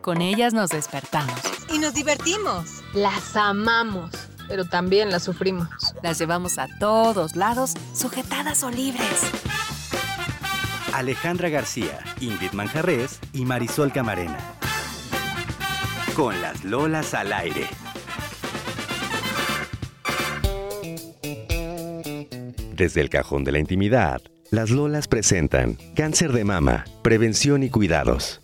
Con ellas nos despertamos. Y nos divertimos. Las amamos, pero también las sufrimos. Las llevamos a todos lados, sujetadas o libres. Alejandra García, Ingrid Manjarres y Marisol Camarena. Con las Lolas al aire. Desde el cajón de la intimidad, las Lolas presentan Cáncer de mama, prevención y cuidados.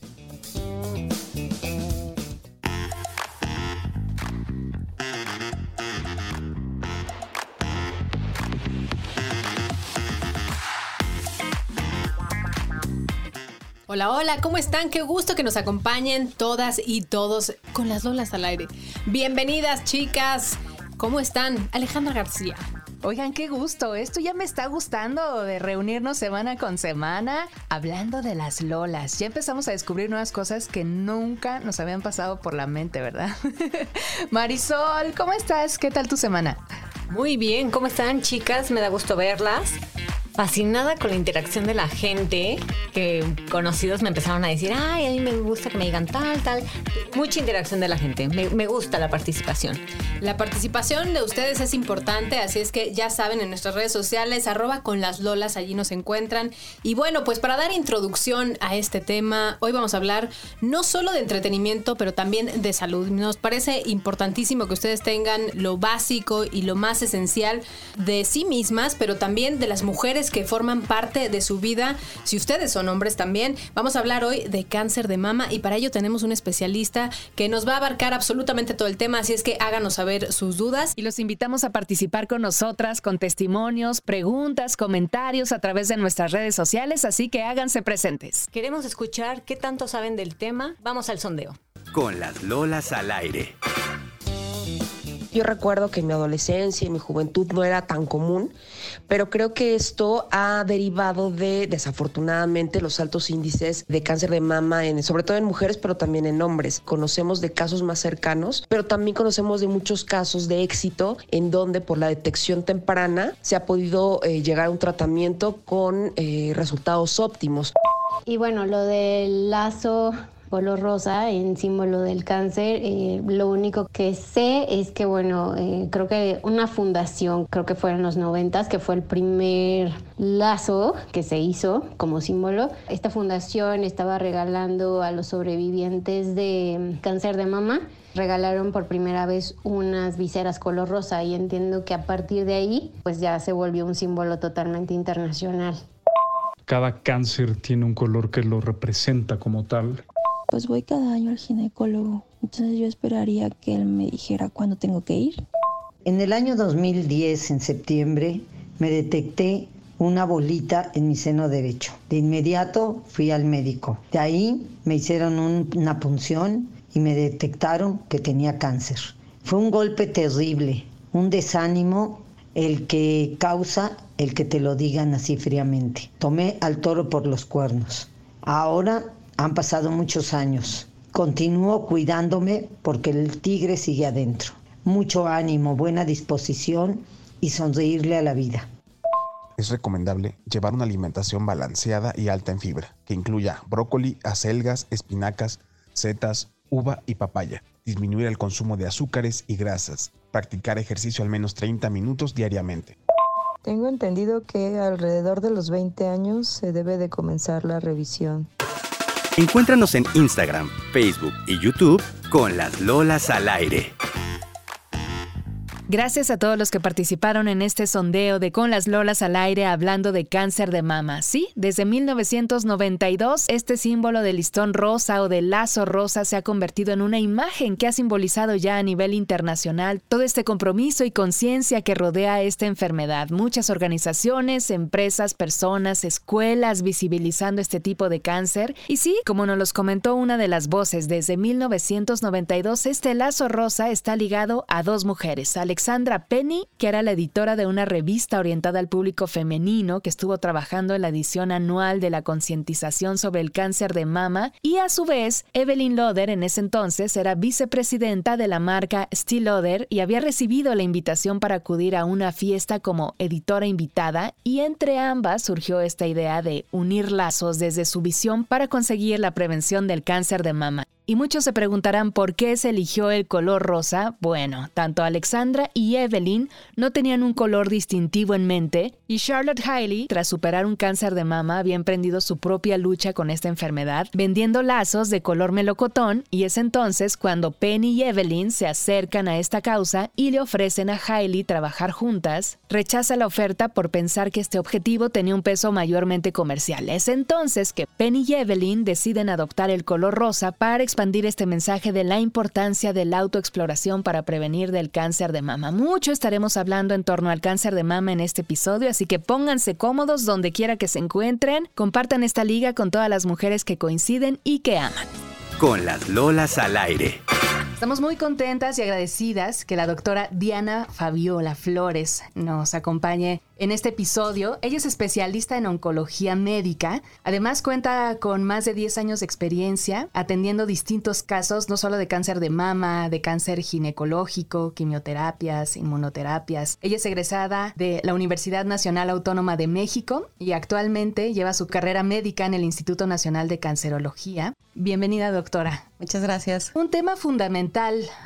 Hola, hola, ¿cómo están? Qué gusto que nos acompañen todas y todos con las Lolas al aire. Bienvenidas, chicas. ¿Cómo están? Alejandra García. Oigan, qué gusto. Esto ya me está gustando de reunirnos semana con semana hablando de las lolas. Ya empezamos a descubrir nuevas cosas que nunca nos habían pasado por la mente, ¿verdad? Marisol, ¿cómo estás? ¿Qué tal tu semana? Muy bien, ¿cómo están chicas? Me da gusto verlas fascinada con la interacción de la gente, que conocidos me empezaron a decir, ay, a mí me gusta que me digan tal, tal. Mucha interacción de la gente, me, gusta la participación. La participación de ustedes es importante, así es que ya saben en nuestras redes sociales, arroba con las lolas, allí nos encuentran. Y bueno, pues para dar introducción a este tema, hoy vamos a hablar no solo de entretenimiento, pero también de salud. Nos parece importantísimo que ustedes tengan lo básico y lo más esencial de sí mismas, pero también de las mujeres que forman parte de su vida. Si ustedes son hombres también, vamos a hablar hoy de cáncer de mama y para ello tenemos un especialista que nos va a abarcar absolutamente todo el tema, así es que háganos saber sus dudas. Y los invitamos a participar con nosotras con testimonios, preguntas, comentarios a través de nuestras redes sociales, así que háganse presentes. Queremos escuchar qué tanto saben del tema. Vamos al sondeo. Con las Lolas al aire. Yo recuerdo que en mi adolescencia y mi juventud no era tan común, pero creo que esto ha derivado de, desafortunadamente, los altos índices de cáncer de mama, en, sobre todo en mujeres, pero también en hombres. Conocemos de casos más cercanos, pero también conocemos de muchos casos de éxito en donde por la detección temprana se ha podido eh, llegar a un tratamiento con eh, resultados óptimos. Y bueno, lo del lazo color rosa en símbolo del cáncer. Eh, lo único que sé es que, bueno, eh, creo que una fundación, creo que fue en los noventas, que fue el primer lazo que se hizo como símbolo. Esta fundación estaba regalando a los sobrevivientes de cáncer de mama regalaron por primera vez unas viseras color rosa y entiendo que a partir de ahí pues ya se volvió un símbolo totalmente internacional. Cada cáncer tiene un color que lo representa como tal pues voy cada año al ginecólogo, entonces yo esperaría que él me dijera cuándo tengo que ir. En el año 2010, en septiembre, me detecté una bolita en mi seno derecho. De inmediato fui al médico. De ahí me hicieron una punción y me detectaron que tenía cáncer. Fue un golpe terrible, un desánimo el que causa el que te lo digan así fríamente. Tomé al toro por los cuernos. Ahora han pasado muchos años. Continúo cuidándome porque el tigre sigue adentro. Mucho ánimo, buena disposición y sonreírle a la vida. Es recomendable llevar una alimentación balanceada y alta en fibra, que incluya brócoli, acelgas, espinacas, setas, uva y papaya. Disminuir el consumo de azúcares y grasas. Practicar ejercicio al menos 30 minutos diariamente. Tengo entendido que alrededor de los 20 años se debe de comenzar la revisión. Encuéntranos en Instagram, Facebook y YouTube con las Lolas al aire. Gracias a todos los que participaron en este sondeo de Con las Lolas al aire hablando de cáncer de mama. Sí, desde 1992 este símbolo del listón rosa o del lazo rosa se ha convertido en una imagen que ha simbolizado ya a nivel internacional todo este compromiso y conciencia que rodea esta enfermedad. Muchas organizaciones, empresas, personas, escuelas visibilizando este tipo de cáncer. Y sí, como nos los comentó una de las voces, desde 1992 este lazo rosa está ligado a dos mujeres, Alex Alexandra Penny, que era la editora de una revista orientada al público femenino que estuvo trabajando en la edición anual de la concientización sobre el cáncer de mama, y a su vez, Evelyn Loder en ese entonces era vicepresidenta de la marca Steel Loder y había recibido la invitación para acudir a una fiesta como editora invitada, y entre ambas surgió esta idea de unir lazos desde su visión para conseguir la prevención del cáncer de mama. Y muchos se preguntarán por qué se eligió el color rosa. Bueno, tanto Alexandra y Evelyn no tenían un color distintivo en mente y Charlotte Hiley, tras superar un cáncer de mama, había emprendido su propia lucha con esta enfermedad, vendiendo lazos de color melocotón y es entonces cuando Penny y Evelyn se acercan a esta causa y le ofrecen a Hiley trabajar juntas, rechaza la oferta por pensar que este objetivo tenía un peso mayormente comercial. Es entonces que Penny y Evelyn deciden adoptar el color rosa para este mensaje de la importancia de la autoexploración para prevenir del cáncer de mama. Mucho estaremos hablando en torno al cáncer de mama en este episodio, así que pónganse cómodos donde quiera que se encuentren, compartan esta liga con todas las mujeres que coinciden y que aman. Con las Lolas al aire. Estamos muy contentas y agradecidas que la doctora Diana Fabiola Flores nos acompañe en este episodio. Ella es especialista en oncología médica. Además cuenta con más de 10 años de experiencia atendiendo distintos casos, no solo de cáncer de mama, de cáncer ginecológico, quimioterapias, inmunoterapias. Ella es egresada de la Universidad Nacional Autónoma de México y actualmente lleva su carrera médica en el Instituto Nacional de Cancerología. Bienvenida, doctora. Muchas gracias. Un tema fundamental,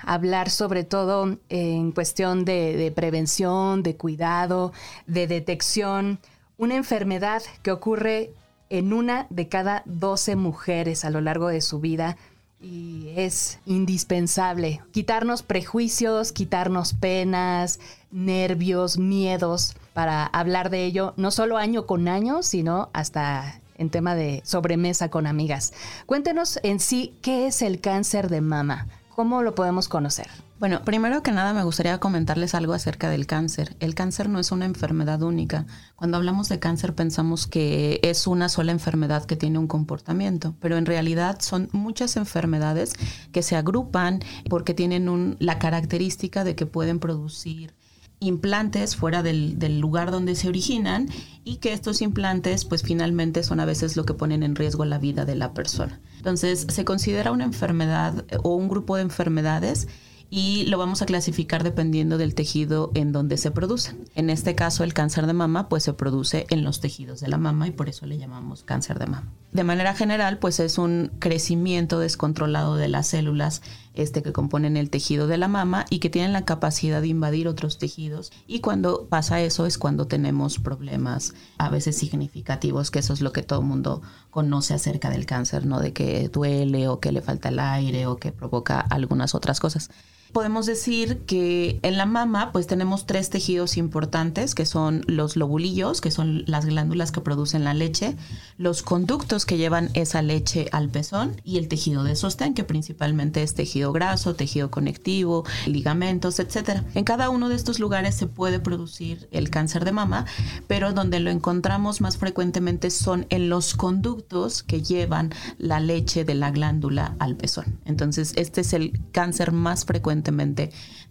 hablar sobre todo en cuestión de, de prevención, de cuidado, de detección, una enfermedad que ocurre en una de cada 12 mujeres a lo largo de su vida y es indispensable quitarnos prejuicios, quitarnos penas, nervios, miedos para hablar de ello, no solo año con año, sino hasta en tema de sobremesa con amigas. Cuéntenos en sí qué es el cáncer de mama, cómo lo podemos conocer. Bueno, primero que nada me gustaría comentarles algo acerca del cáncer. El cáncer no es una enfermedad única. Cuando hablamos de cáncer pensamos que es una sola enfermedad que tiene un comportamiento, pero en realidad son muchas enfermedades que se agrupan porque tienen un, la característica de que pueden producir implantes fuera del, del, lugar donde se originan y que estos implantes pues finalmente son a veces lo que ponen en riesgo la vida de la persona. Entonces se considera una enfermedad o un grupo de enfermedades y lo vamos a clasificar dependiendo del tejido en donde se producen. En este caso, el cáncer de mama pues se produce en los tejidos de la mama y por eso le llamamos cáncer de mama. De manera general, pues es un crecimiento descontrolado de las células este, que componen el tejido de la mama y que tienen la capacidad de invadir otros tejidos. Y cuando pasa eso es cuando tenemos problemas a veces significativos, que eso es lo que todo el mundo conoce acerca del cáncer, ¿no? De que duele o que le falta el aire o que provoca algunas otras cosas podemos decir que en la mama pues tenemos tres tejidos importantes que son los lobulillos, que son las glándulas que producen la leche, los conductos que llevan esa leche al pezón y el tejido de sostén que principalmente es tejido graso, tejido conectivo, ligamentos, etcétera. En cada uno de estos lugares se puede producir el cáncer de mama, pero donde lo encontramos más frecuentemente son en los conductos que llevan la leche de la glándula al pezón. Entonces, este es el cáncer más frecuente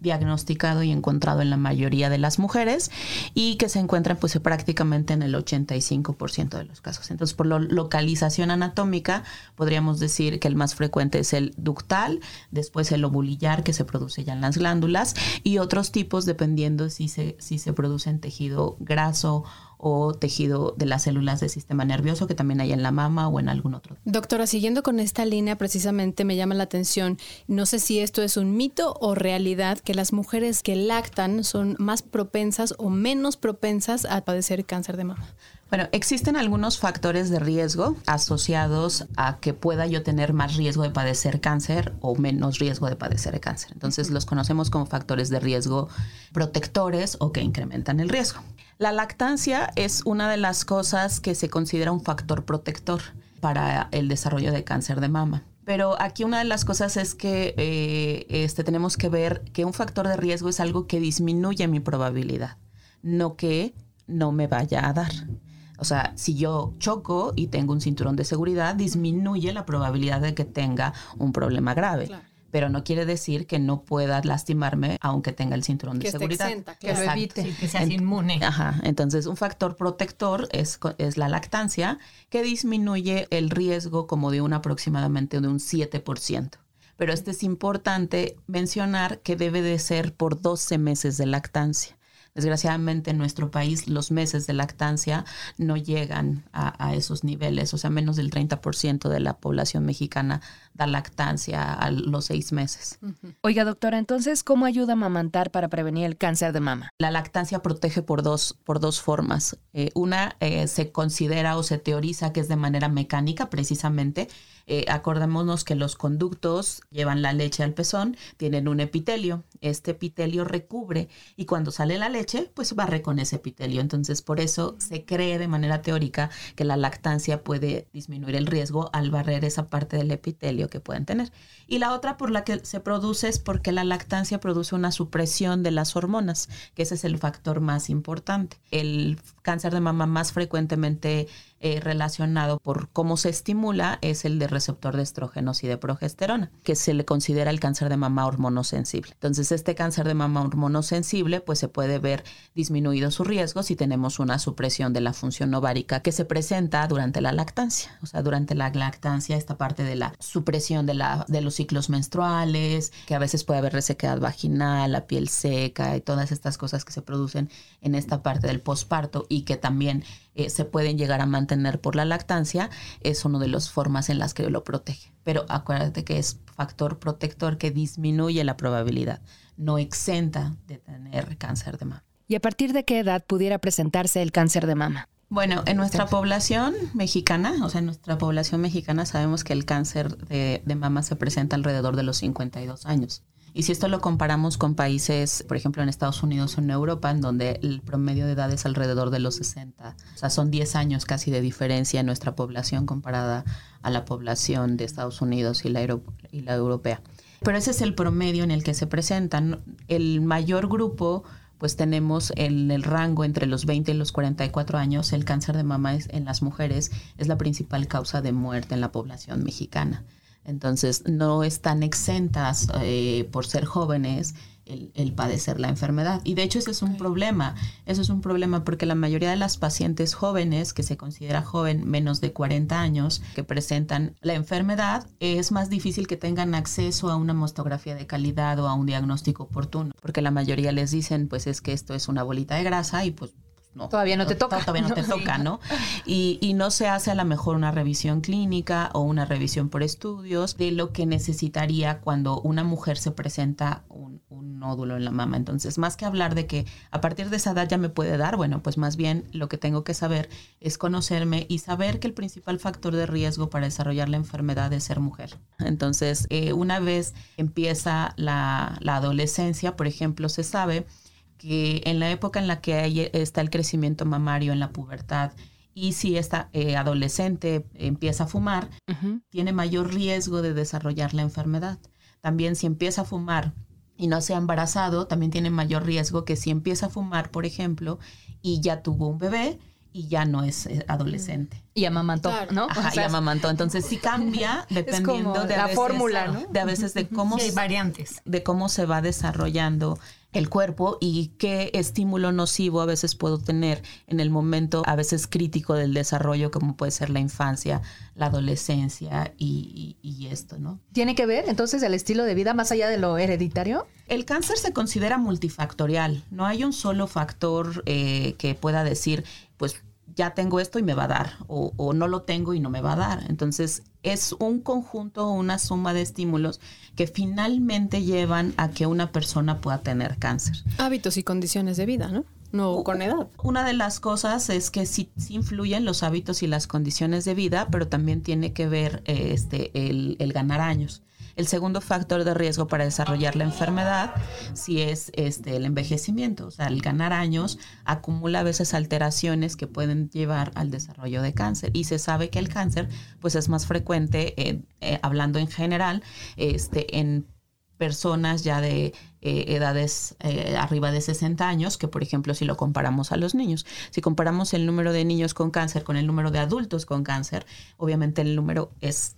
diagnosticado y encontrado en la mayoría de las mujeres y que se encuentra pues prácticamente en el 85% de los casos. Entonces, por la localización anatómica, podríamos decir que el más frecuente es el ductal, después el ovulillar que se produce ya en las glándulas y otros tipos dependiendo si se, si se produce en tejido graso o tejido de las células del sistema nervioso que también hay en la mama o en algún otro. Doctora, siguiendo con esta línea, precisamente me llama la atención, no sé si esto es un mito o realidad, que las mujeres que lactan son más propensas o menos propensas a padecer cáncer de mama. Bueno, existen algunos factores de riesgo asociados a que pueda yo tener más riesgo de padecer cáncer o menos riesgo de padecer cáncer. Entonces los conocemos como factores de riesgo protectores o que incrementan el riesgo. La lactancia es una de las cosas que se considera un factor protector para el desarrollo de cáncer de mama. Pero aquí una de las cosas es que eh, este, tenemos que ver que un factor de riesgo es algo que disminuye mi probabilidad, no que no me vaya a dar. O sea, si yo choco y tengo un cinturón de seguridad, disminuye la probabilidad de que tenga un problema grave pero no quiere decir que no pueda lastimarme aunque tenga el cinturón de Que seguridad. exenta, Que lo evite, sí, que seas inmune. Ajá, entonces un factor protector es, es la lactancia que disminuye el riesgo como de un aproximadamente de un 7%. Pero este es importante mencionar que debe de ser por 12 meses de lactancia. Desgraciadamente en nuestro país los meses de lactancia no llegan a, a esos niveles, o sea, menos del 30% de la población mexicana da lactancia a los seis meses. Oiga, doctora, entonces, ¿cómo ayuda a amamantar para prevenir el cáncer de mama? La lactancia protege por dos, por dos formas. Eh, una eh, se considera o se teoriza que es de manera mecánica, precisamente. Eh, acordémonos que los conductos llevan la leche al pezón, tienen un epitelio. Este epitelio recubre y cuando sale la leche, pues barre con ese epitelio. Entonces, por eso se cree de manera teórica que la lactancia puede disminuir el riesgo al barrer esa parte del epitelio que pueden tener. Y la otra por la que se produce es porque la lactancia produce una supresión de las hormonas, que ese es el factor más importante. El cáncer de mama más frecuentemente eh, relacionado por cómo se estimula es el de receptor de estrógenos y de progesterona, que se le considera el cáncer de mama hormonosensible. Entonces, este cáncer de mama hormonosensible, pues se puede ver disminuido su riesgo si tenemos una supresión de la función ovárica que se presenta durante la lactancia. O sea, durante la lactancia, esta parte de la supresión de, la, de los ciclos menstruales, que a veces puede haber resequedad vaginal, la piel seca y todas estas cosas que se producen en esta parte del posparto y que también eh, se pueden llegar a mantener por la lactancia, es una de las formas en las que lo protege. Pero acuérdate que es factor protector que disminuye la probabilidad, no exenta de tener cáncer de mama. ¿Y a partir de qué edad pudiera presentarse el cáncer de mama? Bueno, en nuestra población mexicana, o sea, en nuestra población mexicana sabemos que el cáncer de, de mama se presenta alrededor de los 52 años. Y si esto lo comparamos con países, por ejemplo, en Estados Unidos o en Europa, en donde el promedio de edad es alrededor de los 60, o sea, son 10 años casi de diferencia en nuestra población comparada a la población de Estados Unidos y la, y la europea. Pero ese es el promedio en el que se presentan. El mayor grupo pues tenemos en el rango entre los 20 y los 44 años, el cáncer de mama en las mujeres es la principal causa de muerte en la población mexicana. Entonces, no están exentas eh, por ser jóvenes el, el padecer la enfermedad. Y de hecho ese es un problema. Eso es un problema porque la mayoría de las pacientes jóvenes, que se considera joven menos de 40 años, que presentan la enfermedad, es más difícil que tengan acceso a una mastografía de calidad o a un diagnóstico oportuno. Porque la mayoría les dicen, pues es que esto es una bolita de grasa y pues no. Todavía no te toca. Todavía no te toca, ¿no? Y, y no se hace a lo mejor una revisión clínica o una revisión por estudios de lo que necesitaría cuando una mujer se presenta un, un nódulo en la mama. Entonces, más que hablar de que a partir de esa edad ya me puede dar, bueno, pues más bien lo que tengo que saber es conocerme y saber que el principal factor de riesgo para desarrollar la enfermedad es ser mujer. Entonces, eh, una vez empieza la, la adolescencia, por ejemplo, se sabe que en la época en la que hay, está el crecimiento mamario en la pubertad y si esta eh, adolescente empieza a fumar, tiene mayor riesgo de desarrollar la enfermedad. También si empieza a fumar y no se ha embarazado, también tiene mayor riesgo que si empieza a fumar, por ejemplo, y ya tuvo un bebé y ya no es eh, adolescente. Y amamantó, Claro. ¿no? Ajá, O sea, y amamantó. Entonces sí cambia dependiendo como de la veces- fórmula, ¿no? De a veces de cómo Sí, hay se- variantes. de cómo se va desarrollando el cuerpo y qué estímulo nocivo a veces puedo tener en el momento a veces crítico del desarrollo como puede ser la infancia, la adolescencia y, y- y esto, ¿no? ¿Tiene que ver entonces el estilo de vida más allá de lo hereditario? El cáncer se considera multifactorial, no hay un solo factor eh, que pueda decir, pues ya tengo esto y me va a dar, o, o no lo tengo y no me va a dar. Entonces es un conjunto, una suma de estímulos que finalmente llevan a que una persona pueda tener cáncer. Hábitos y condiciones de vida, ¿no? No con edad. Una de las cosas es que sí, sí influyen los hábitos y las condiciones de vida, pero también tiene que ver eh, este, el, el ganar años. El segundo factor de riesgo para desarrollar la enfermedad sí es este, el envejecimiento. O sea, el ganar años acumula a veces alteraciones que pueden llevar al desarrollo de cáncer. Y se sabe que el cáncer pues, es más frecuente, eh, eh, hablando en general, este, en personas ya de eh, edades arriba de 60 años, que por ejemplo si lo comparamos a los niños, si comparamos el número de niños con cáncer con el número de adultos con cáncer, obviamente el número es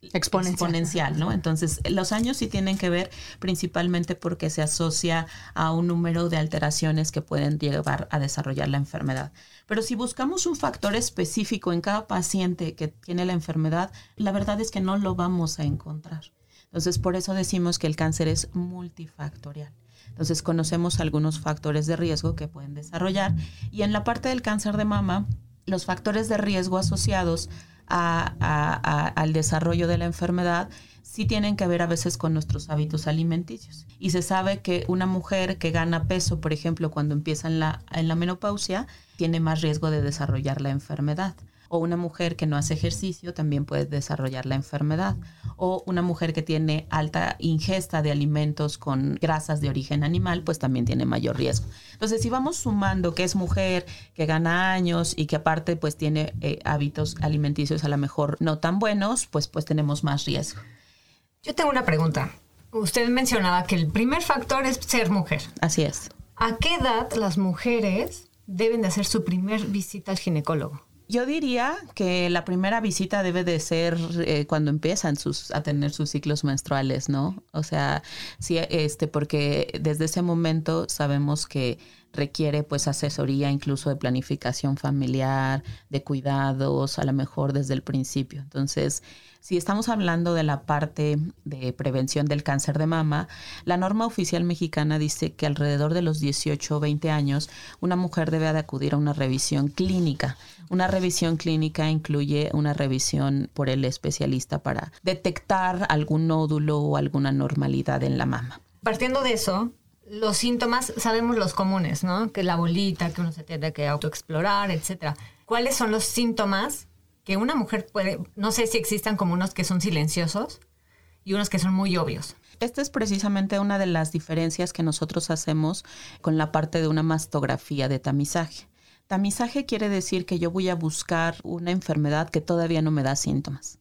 exponencial. ¿no? Entonces, los años sí tienen que ver principalmente porque se asocia a un número de alteraciones que pueden llevar a desarrollar la enfermedad. Pero si buscamos un factor específico en cada paciente que tiene la enfermedad, la verdad es que no lo vamos a encontrar. Entonces, por eso decimos que el cáncer es multifactorial. Entonces, conocemos algunos factores de riesgo que pueden desarrollar. Y en la parte del cáncer de mama, los factores de riesgo asociados al desarrollo de la enfermedad sí tienen que ver a veces con nuestros hábitos alimenticios. Y se sabe que una mujer que gana peso, por ejemplo, cuando empieza la, en la menopausia, tiene más riesgo de desarrollar la enfermedad o una mujer que no hace ejercicio también puede desarrollar la enfermedad, o una mujer que tiene alta ingesta de alimentos con grasas de origen animal, pues también tiene mayor riesgo. Entonces, si vamos sumando que es mujer, que gana años y que aparte pues tiene eh, hábitos alimenticios a lo mejor no tan buenos, pues pues tenemos más riesgo. Yo tengo una pregunta. Usted mencionaba que el primer factor es ser mujer. Así es. ¿A qué edad las mujeres deben de hacer su primer visita al ginecólogo? Yo diría que la primera visita debe de ser eh, cuando empiezan sus, a tener sus ciclos menstruales, ¿no? O sea, sí, este, porque desde ese momento sabemos que requiere pues asesoría incluso de planificación familiar, de cuidados, a lo mejor desde el principio. Entonces, si estamos hablando de la parte de prevención del cáncer de mama, la norma oficial mexicana dice que alrededor de los 18 o 20 años una mujer debe de acudir a una revisión clínica. Una revisión clínica incluye una revisión por el especialista para detectar algún nódulo o alguna normalidad en la mama. Partiendo de eso, los síntomas sabemos los comunes, ¿no? Que la bolita, que uno se tiene que autoexplorar, etcétera. ¿Cuáles son los síntomas que una mujer puede, no sé si existan como unos que son silenciosos y unos que son muy obvios. Esta es precisamente una de las diferencias que nosotros hacemos con la parte de una mastografía de tamizaje. Tamizaje quiere decir que yo voy a buscar una enfermedad que todavía no me da síntomas.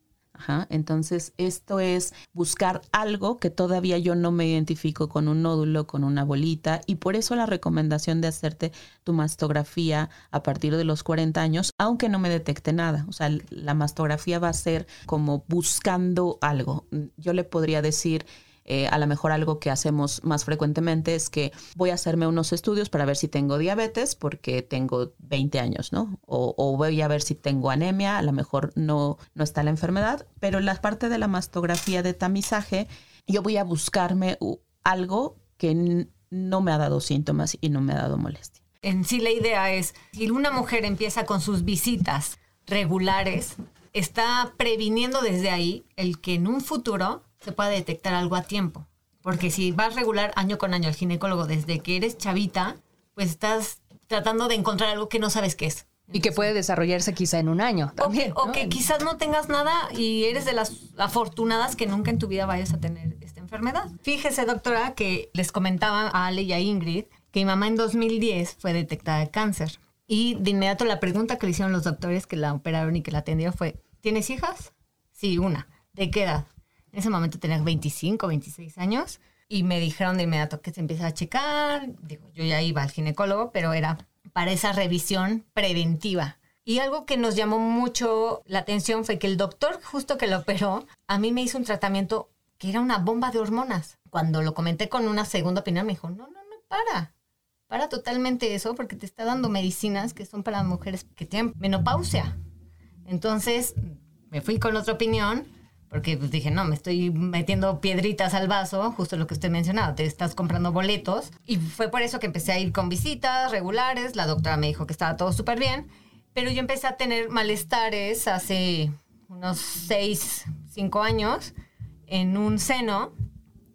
Entonces, esto es buscar algo que todavía yo no me identifico con un nódulo, con una bolita, y por eso la recomendación de hacerte tu mastografía a partir de los 40 años, aunque no me detecte nada. O sea, la mastografía va a ser como buscando algo. Yo le podría decir, eh, a lo mejor algo que hacemos más frecuentemente es que voy a hacerme unos estudios para ver si tengo diabetes porque tengo 20 años, ¿no? O, voy a ver si tengo anemia, a lo mejor no, no está la enfermedad, pero la parte de la mastografía de tamizaje, yo voy a buscarme algo que no me ha dado síntomas y no me ha dado molestia. En sí la idea es, si una mujer empieza con sus visitas regulares, está previniendo desde ahí el que en un futuro se puede detectar algo a tiempo. Porque si vas regular año con año al ginecólogo desde que eres chavita, pues estás tratando de encontrar algo que no sabes qué es. Y que puede desarrollarse quizá en un año también. O que, quizás no tengas nada y eres de las afortunadas que nunca en tu vida vayas a tener esta enfermedad. Fíjese, doctora, que les comentaba a Ale y a Ingrid que mi mamá en 2010 fue detectada de cáncer. Y de inmediato la pregunta que le hicieron los doctores que la operaron y que la atendieron fue, ¿tienes hijas? Sí, una. ¿De qué edad? En ese momento tenía 25, 26 años y me dijeron de inmediato que se empieza a checar. Digo, yo ya iba al ginecólogo, pero era para esa revisión preventiva. Y algo que nos llamó mucho la atención fue que el doctor justo que lo operó, a mí me hizo un tratamiento que era una bomba de hormonas. Cuando lo comenté con una segunda opinión, me dijo, no, no, no, para. Para totalmente eso porque te está dando medicinas que son para mujeres que tienen menopausia. Entonces, me fui con otra opinión porque pues, dije, no, me estoy metiendo piedritas al vaso, justo lo que usted mencionaba, te estás comprando boletos. Y fue por eso que empecé a ir con visitas regulares, la doctora me dijo que estaba todo súper bien, pero yo empecé a tener malestares hace unos 6, 5 años en un seno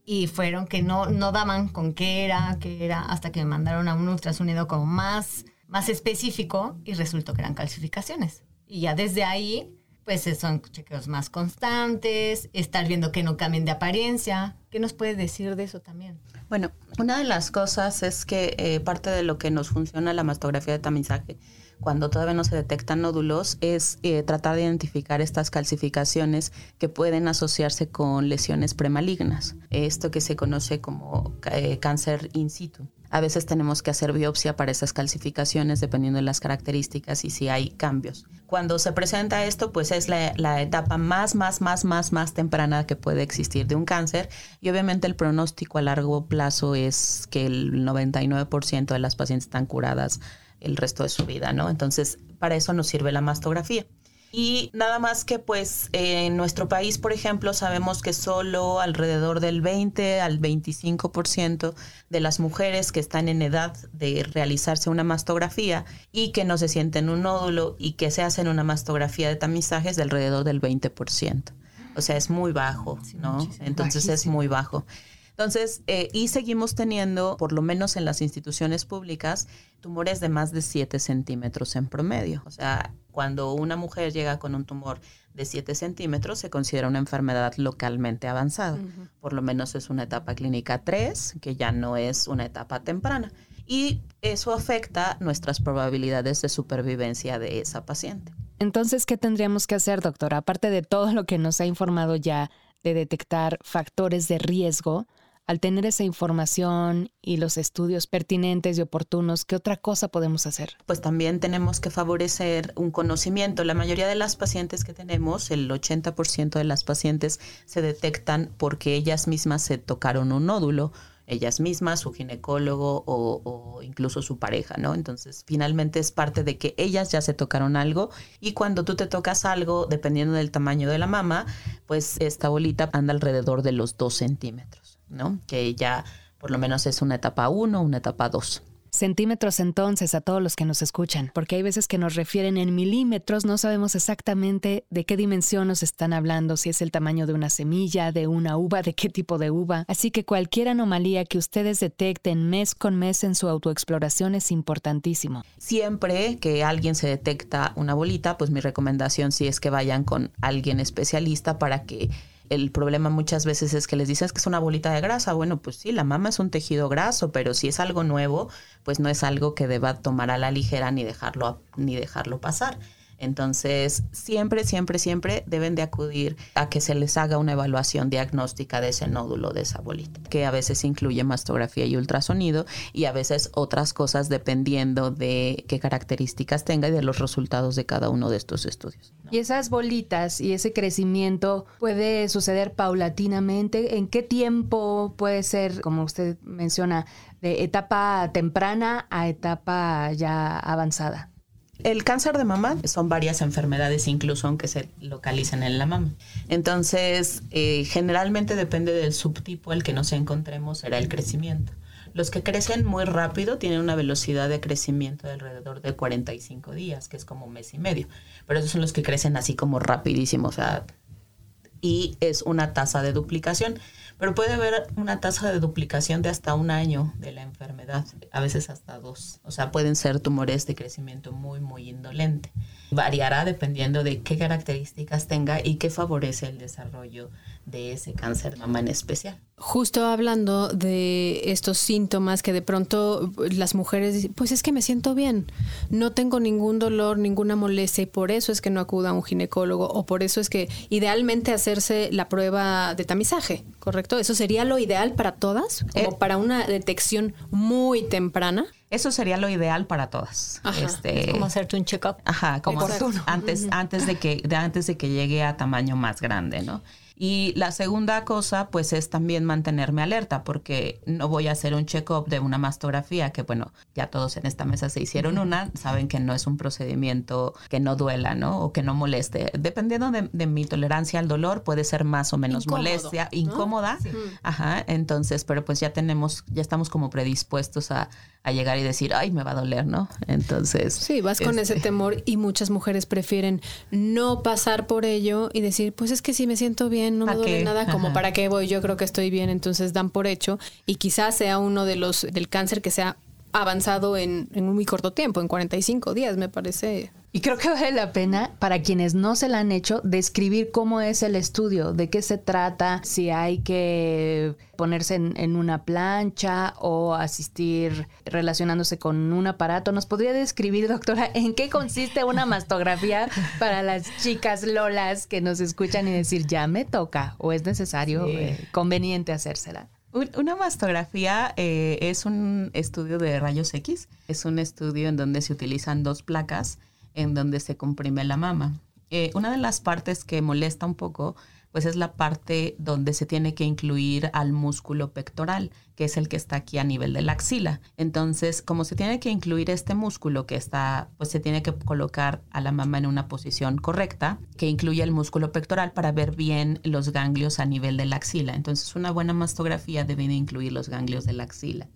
y fueron que no, no daban con qué era, qué era, hasta que me mandaron a un ultrasonido como más, más específico y resultó que eran calcificaciones. Y ya desde ahí pues son chequeos más constantes, estar viendo que no cambien de apariencia. ¿Qué nos puede decir de eso también? Bueno, una de las cosas es que eh, parte de lo que nos funciona la mastografía de tamizaje cuando todavía no se detectan nódulos es eh, tratar de identificar estas calcificaciones que pueden asociarse con lesiones premalignas, esto que se conoce como eh, cáncer in situ. A veces tenemos que hacer biopsia para esas calcificaciones dependiendo de las características y si hay cambios. Cuando se presenta esto, pues es la, etapa más, más, más, más, más temprana que puede existir de un cáncer y obviamente el pronóstico a largo plazo es que el 99% de las pacientes están curadas el resto de su vida, ¿no? Entonces, para eso nos sirve la mastografía. Y nada más que pues en nuestro país, por ejemplo, sabemos que solo alrededor del 20 al 25% de las mujeres que están en edad de realizarse una mastografía y que no se sienten un nódulo y que se hacen una mastografía de tamizaje es de alrededor del 20%. O sea, es muy bajo, ¿no? Entonces es muy bajo. Entonces, eh, y seguimos teniendo, por lo menos en las instituciones públicas, tumores de más de 7 centímetros en promedio. O sea, cuando una mujer llega con un tumor de 7 centímetros, se considera una enfermedad localmente avanzada. Por lo menos es una etapa clínica 3, que ya no es una etapa temprana. Y eso afecta nuestras probabilidades de supervivencia de esa paciente. Entonces, ¿qué tendríamos que hacer, doctora? Aparte de todo lo que nos ha informado ya de detectar factores de riesgo, al tener esa información y los estudios pertinentes y oportunos, ¿qué otra cosa podemos hacer? Pues también tenemos que favorecer un conocimiento. La mayoría de las pacientes que tenemos, el 80% de las pacientes se detectan porque ellas mismas se tocaron un nódulo ellas mismas, su ginecólogo o, incluso su pareja, ¿no? Entonces, finalmente es parte de que ellas ya se tocaron algo y cuando tú te tocas algo, dependiendo del tamaño de la mama, pues esta bolita anda alrededor de los dos centímetros, ¿no? Que ya por lo menos es una etapa 1, una etapa 2. Centímetros entonces a todos los que nos escuchan, porque hay veces que nos refieren en milímetros, no sabemos exactamente de qué dimensión nos están hablando, si es el tamaño de una semilla, de una uva, de qué tipo de uva. Así que cualquier anomalía que ustedes detecten mes con mes en su autoexploración es importantísimo. Siempre que alguien se detecta una bolita, pues mi recomendación sí es que vayan con alguien especialista para que el problema muchas veces es que les dices que es una bolita de grasa. Bueno, pues sí, la mama es un tejido graso, pero si es algo nuevo, pues no es algo que deba tomar a la ligera ni dejarlo, ni dejarlo pasar. Entonces, siempre, siempre, siempre deben de acudir a que se les haga una evaluación diagnóstica de ese nódulo, de esa bolita, que a veces incluye mastografía y ultrasonido y a veces otras cosas dependiendo de qué características tenga y de los resultados de cada uno de estos estudios. Y esas bolitas y ese crecimiento puede suceder paulatinamente. ¿En qué tiempo puede ser, como usted menciona, de etapa temprana a etapa ya avanzada? El cáncer de mama son varias enfermedades, incluso aunque se localicen en la mama. Entonces, eh, generalmente depende del subtipo al que nos encontremos, será el crecimiento. Los que crecen muy rápido tienen una velocidad de crecimiento de alrededor de 45 días, que es como un mes y medio. Pero esos son los que crecen así como rapidísimo, o sea, y es una tasa de duplicación. Pero puede haber una tasa de duplicación de hasta un año de la enfermedad, a veces hasta dos. O sea, pueden ser tumores de crecimiento muy, muy indolente. Variará dependiendo de qué características tenga y qué favorece el desarrollo de ese cáncer de mama en especial. Justo hablando de estos síntomas que de pronto las mujeres dicen, pues es que me siento bien, no tengo ningún dolor, ninguna molestia y por eso es que no acuda a un ginecólogo o por eso es que idealmente hacerse la prueba de tamizaje, ¿correcto? ¿Eso sería lo ideal para todas? Como eh, para una detección muy temprana. Eso sería lo ideal para todas. Este, como hacerte un check-up. Ajá, como antes, antes de que, de antes de que llegue a tamaño más grande, ¿no? Y la segunda cosa, pues, es también mantenerme alerta, porque no voy a hacer un check-up de una mastografía, que bueno, ya todos en esta mesa se hicieron una, saben que no es un procedimiento que no duela, ¿no? O que no moleste. Dependiendo de, mi tolerancia al dolor, puede ser más o menos molestia, incómoda. Ajá, entonces, pero pues ya tenemos, ya estamos como predispuestos a, a llegar y decir, ay, me va a doler, ¿no? Entonces. Sí, vas con ese este temor y muchas mujeres prefieren no pasar por ello y decir, pues es que si me siento bien, no me duele nada, como para qué voy, yo creo que estoy bien, entonces dan por hecho y quizás sea uno de los del cáncer que sea avanzado en, en un muy corto tiempo, en 45 días, me parece y creo que vale la pena, para quienes no se la han hecho, describir cómo es el estudio, de qué se trata, si hay que ponerse en, una plancha o asistir relacionándose con un aparato. ¿Nos podría describir, doctora, en qué consiste una mastografía para las chicas lolas que nos escuchan y decir, ya me toca o es necesario, eh, conveniente hacérsela? Una mastografía eh, es un estudio de rayos X. Es un estudio en donde se utilizan dos placas en donde se comprime la mama. Eh, una de las partes que molesta un poco pues es la parte donde se tiene que incluir al músculo pectoral, que es el que está aquí a nivel de la axila. Entonces, como se tiene que incluir este músculo que está, pues se tiene que colocar a la mama en una posición correcta, que incluye el músculo pectoral para ver bien los ganglios a nivel de la axila. Entonces, una buena mastografía debe de incluir los ganglios de la axila.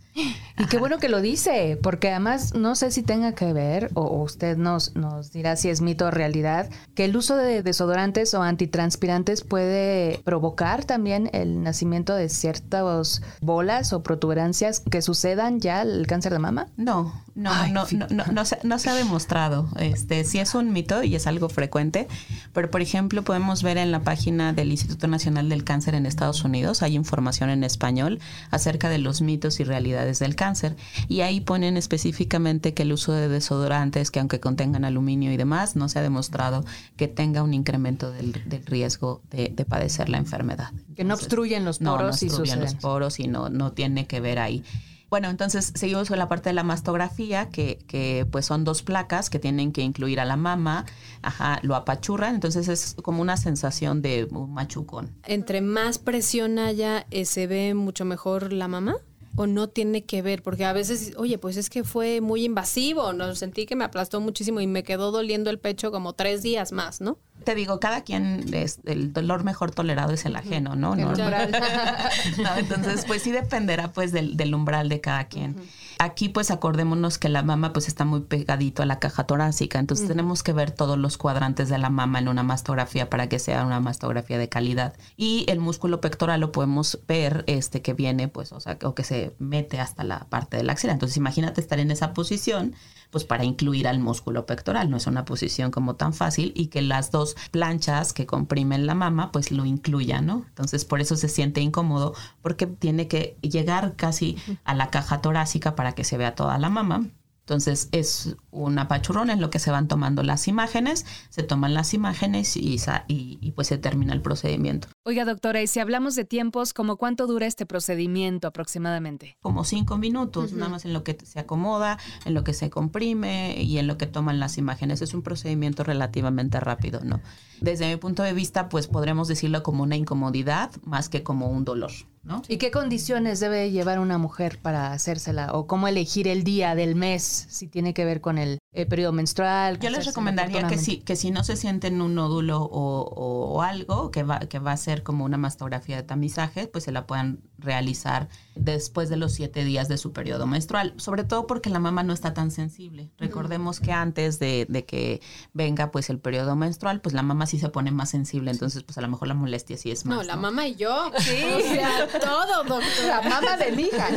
Y qué bueno que lo dice, porque además no sé si tenga que ver, o, usted nos, nos dirá si es mito o realidad, que el uso de desodorantes o antitranspirantes puede provocar también el nacimiento de ciertas bolas o protuberancias que sucedan ya el cáncer de mama. No, no, no, no, no, no, se, no, se, ha demostrado. Este, sí es un mito y es algo frecuente, pero por ejemplo podemos ver en la página del Instituto Nacional del Cáncer en Estados Unidos, hay información en español acerca de los mitos y realidades del cáncer. Y ahí ponen específicamente que el uso de desodorantes, que aunque contengan aluminio y demás, no se ha demostrado que tenga un incremento del, riesgo de, padecer la enfermedad. que no obstruyen los poros no, no obstruyen los poros y no, no tiene que ver ahí. Bueno, entonces seguimos con la parte de la mastografía, que, que, pues son dos placas que tienen que incluir a la mama, ajá, lo apachurran, entonces es como una sensación de machucón. Entre más presión haya, eh, ¿se ve mucho mejor la mama? O no tiene que ver? Porque a veces, oye, pues es que fue muy invasivo, no sentí que me aplastó muchísimo y me quedó doliendo el pecho como tres días más, ¿no? Te digo, cada quien, es, el dolor mejor tolerado es el ajeno, ¿no? no, entonces, pues sí dependerá pues del, del umbral de cada quien. Aquí pues acordémonos que la mama pues está muy pegadito a la caja torácica, entonces tenemos que ver todos los cuadrantes de la mama en una mastografía para que sea una mastografía de calidad. Y el músculo pectoral lo podemos ver este que viene pues o sea, o que se mete hasta la parte de la axila. Entonces imagínate estar en esa posición pues para incluir al músculo pectoral, no es una posición como tan fácil y que las dos planchas que comprimen la mama pues lo incluyan, ¿no? Entonces por eso se siente incómodo porque tiene que llegar casi a la caja torácica para que se vea toda la mama. Entonces es un apachurrón en lo que se van tomando las imágenes, se toman las imágenes y, y, pues se termina el procedimiento. Oiga, doctora, y si hablamos de tiempos, ¿cómo cuánto dura este procedimiento aproximadamente? Como cinco minutos, nada más en lo que se acomoda, en lo que se comprime y en lo que toman las imágenes. Es un procedimiento relativamente rápido, ¿no? Desde mi punto de vista, pues podremos decirlo como una incomodidad más que como un dolor. ¿No? ¿Y qué condiciones debe llevar una mujer para hacérsela? ¿O cómo elegir el día del mes si tiene que ver con el eh, periodo menstrual? Yo les recomendaría que si, que si no se sienten un nódulo o, o, algo que va, que va a ser como una mastografía de tamizaje, pues se la puedan realizar después de los siete días de su periodo menstrual, sobre todo porque la mama no está tan sensible. Recordemos que antes de, de, que venga pues el periodo menstrual, pues la mama sí se pone más sensible, entonces pues a lo mejor la molestia sí es más. No, la mamá y yo, sí, o sea, todo, doctora. La mamá de mi hija.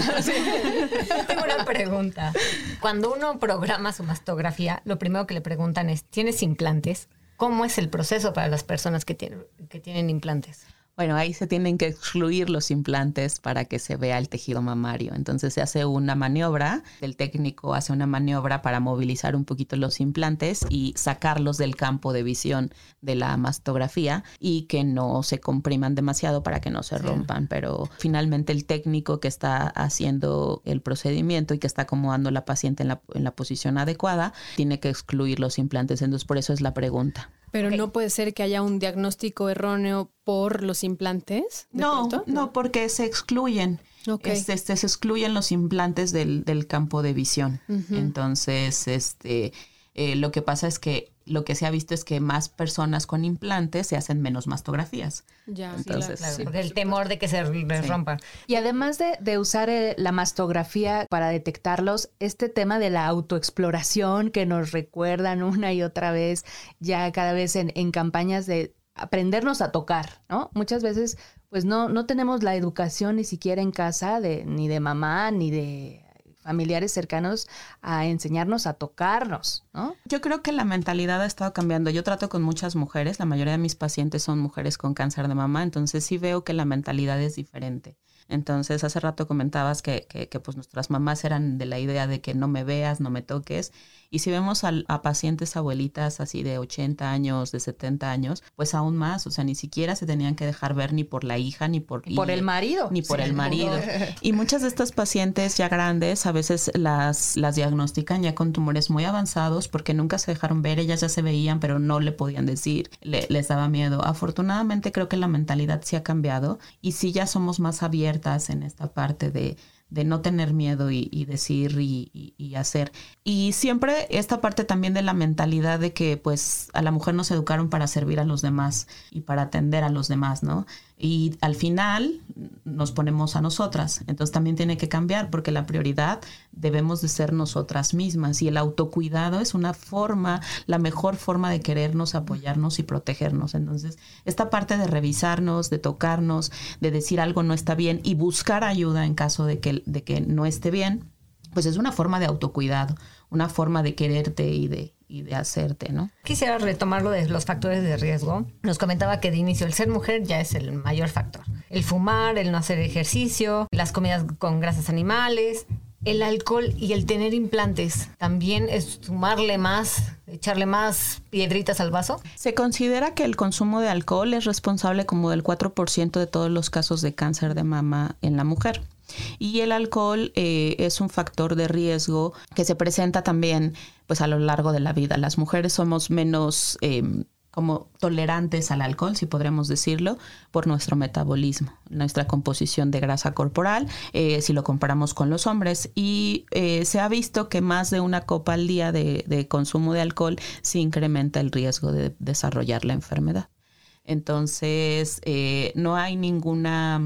Tengo una pregunta. Cuando uno programa su mastografía, lo primero que le preguntan es, ¿tienes implantes? ¿Cómo es el proceso para las personas que tienen, que tienen implantes? Bueno, ahí se tienen que excluir los implantes para que se vea el tejido mamario. Entonces se hace una maniobra, el técnico hace una maniobra para movilizar un poquito los implantes y sacarlos del campo de visión de la mastografía y que no se compriman demasiado para que no se rompan. Pero finalmente el técnico que está haciendo el procedimiento y que está acomodando a la paciente en la, en la posición adecuada tiene que excluir los implantes. Entonces por eso es la pregunta. Pero no puede ser que haya un diagnóstico erróneo por los implantes. No, no, porque se excluyen. Este, este, se excluyen los implantes del, del campo de visión. Entonces, este, eh, lo que pasa es que lo que se ha visto es que más personas con implantes se hacen menos mastografías. Ya, Entonces, claro, el temor de que se les rompa. Y además de, usar eh, la mastografía para detectarlos, este tema de la autoexploración que nos recuerdan una y otra vez, ya cada vez en, en campañas de aprendernos a tocar, ¿no? Muchas veces, pues no, no tenemos la educación ni siquiera en casa de, ni de mamá, ni de familiares cercanos a enseñarnos a tocarnos, ¿no? Yo creo que la mentalidad ha estado cambiando. Yo trato con muchas mujeres, la mayoría de mis pacientes son mujeres con cáncer de mama, entonces sí veo que la mentalidad es diferente. Entonces, hace rato comentabas que, que, que, pues nuestras mamás eran de la idea de que no me veas, no me toques. Y si vemos a, a, pacientes abuelitas así de 80 años, de 70 años, pues aún más, o sea, ni siquiera se tenían que dejar ver ni por la hija, ni por, y, por el marido. Ni por sí. el marido. Y muchas de estas pacientes ya grandes a veces las, las diagnostican ya con tumores muy avanzados porque nunca se dejaron ver, ellas ya se veían, pero no le podían decir, le, les daba miedo. Afortunadamente creo que la mentalidad sí ha cambiado y sí ya somos más abiertas en esta parte de de no tener miedo y, y decir y, y, y, hacer. Y siempre esta parte también de la mentalidad de que pues a la mujer nos educaron para servir a los demás y para atender a los demás, ¿no? Y al final nos ponemos a nosotras. Entonces también tiene que cambiar porque la prioridad debemos de ser nosotras mismas y el autocuidado es una forma, la mejor forma de querernos, apoyarnos y protegernos. Entonces, esta parte de revisarnos, de tocarnos, de decir algo no está bien y buscar ayuda en caso de que, de que no esté bien, pues es una forma de autocuidado, una forma de quererte y de, y de hacerte, ¿no? Quisiera retomar lo de los factores de riesgo. Nos comentaba que de inicio el ser mujer ya es el mayor factor. El fumar, el no hacer ejercicio, las comidas con grasas animales, el alcohol y el tener implantes también es sumarle más, echarle más piedritas al vaso. Se considera que el consumo de alcohol es responsable como del 4% de todos los casos de cáncer de mama en la mujer. Y el alcohol eh, es un factor de riesgo que se presenta también pues a lo largo de la vida. Las mujeres somos menos eh, como tolerantes al alcohol, si podremos decirlo, por nuestro metabolismo, nuestra composición de grasa corporal, eh, si lo comparamos con los hombres. Y eh, se ha visto que más de una copa al día de, consumo de alcohol sí incrementa el riesgo de desarrollar la enfermedad. Entonces, eh, no hay ninguna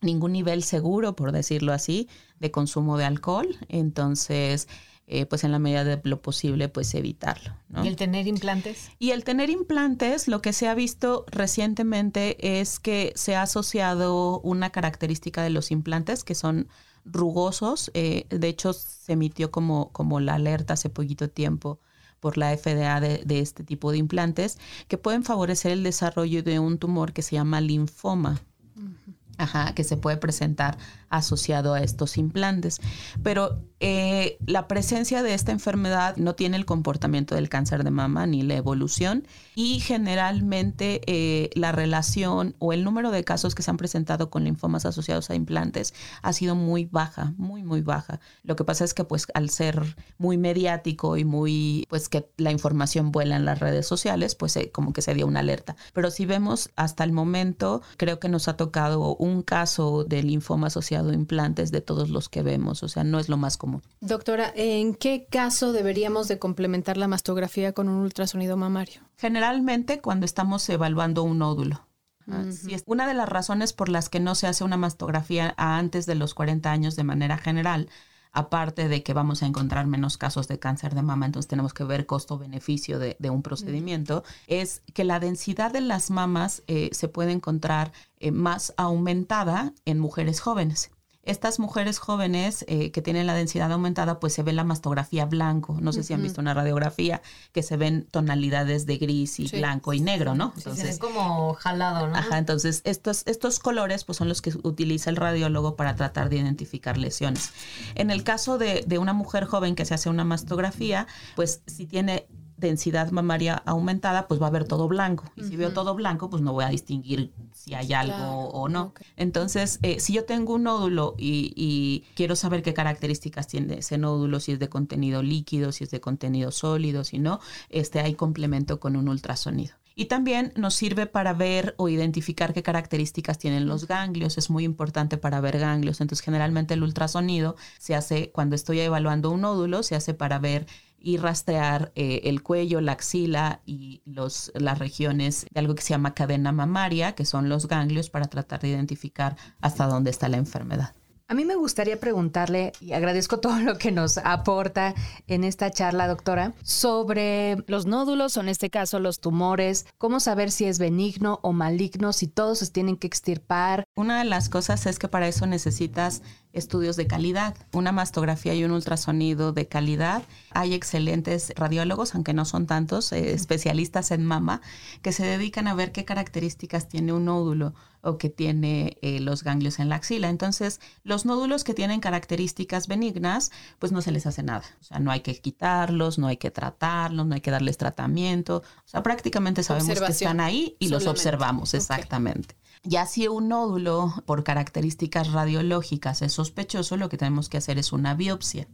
ningún nivel seguro, por decirlo así, de consumo de alcohol. Entonces, eh, pues en la medida de lo posible, pues evitarlo. ¿no? ¿Y el tener implantes? Y el tener implantes, lo que se ha visto recientemente es que se ha asociado una característica de los implantes que son rugosos. Eh, de hecho, se emitió como, como la alerta hace poquito tiempo por la FDA de, de, este tipo de implantes, que pueden favorecer el desarrollo de un tumor que se llama linfoma. Uh -huh. Ajá, que se puede presentar asociado a estos implantes. Pero eh, la presencia de esta enfermedad no tiene el comportamiento del cáncer de mama ni la evolución y generalmente eh, la relación o el número de casos que se han presentado con linfomas asociados a implantes ha sido muy baja, muy, muy baja. Lo que pasa es que pues al ser muy mediático y muy, pues que la información vuela en las redes sociales, pues eh, como que se dio una alerta. Pero si vemos hasta el momento, creo que nos ha tocado un caso de linfoma asociado a implantes de todos los que vemos, o sea, no es lo más común. Doctora, ¿en qué caso deberíamos de complementar la mastografía con un ultrasonido mamario? Generalmente cuando estamos evaluando un nódulo. Es. Una de las razones por las que no se hace una mastografía antes de los 40 años de manera general aparte de que vamos a encontrar menos casos de cáncer de mama, entonces tenemos que ver costo-beneficio de, de, un procedimiento, es que la densidad de las mamas eh, se puede encontrar eh, más aumentada en mujeres jóvenes. Estas mujeres jóvenes eh, que tienen la densidad aumentada, pues se ve la mastografía blanco. No sé uh -huh. si han visto una radiografía que se ven tonalidades de gris y sí. blanco y negro, ¿no? Entonces, sí, como jalado, ¿no? Ajá, entonces estos, estos colores pues son los que utiliza el radiólogo para tratar de identificar lesiones. En el caso de, de una mujer joven que se hace una mastografía, pues si tiene densidad mamaria aumentada, pues va a ver todo blanco. Y uh -huh. si veo todo blanco, pues no voy a distinguir si hay algo claro. o no. Okay. Entonces, eh, si yo tengo un nódulo y, y, quiero saber qué características tiene ese nódulo, si es de contenido líquido, si es de contenido sólido, si no, este hay complemento con un ultrasonido. Y también nos sirve para ver o identificar qué características tienen los ganglios. Es muy importante para ver ganglios. Entonces, generalmente el ultrasonido se hace cuando estoy evaluando un nódulo, se hace para ver y rastrear eh, el cuello, la axila y los, las regiones de algo que se llama cadena mamaria, que son los ganglios, para tratar de identificar hasta dónde está la enfermedad. A mí me gustaría preguntarle, y agradezco todo lo que nos aporta en esta charla, doctora, sobre los nódulos o en este caso los tumores, cómo saber si es benigno o maligno, si todos se tienen que extirpar. Una de las cosas es que para eso necesitas estudios de calidad, una mastografía y un ultrasonido de calidad. Hay excelentes radiólogos, aunque no son tantos, eh, especialistas en mama, que se dedican a ver qué características tiene un nódulo o que tiene eh, los ganglios en la axila. Entonces, los nódulos que tienen características benignas, pues no se les hace nada. O sea, no hay que quitarlos, no hay que tratarlos, no hay que darles tratamiento. O sea, prácticamente sabemos que están ahí y los observamos, exactamente. Ya si un nódulo por características radiológicas es sospechoso, lo que tenemos que hacer es una biopsia.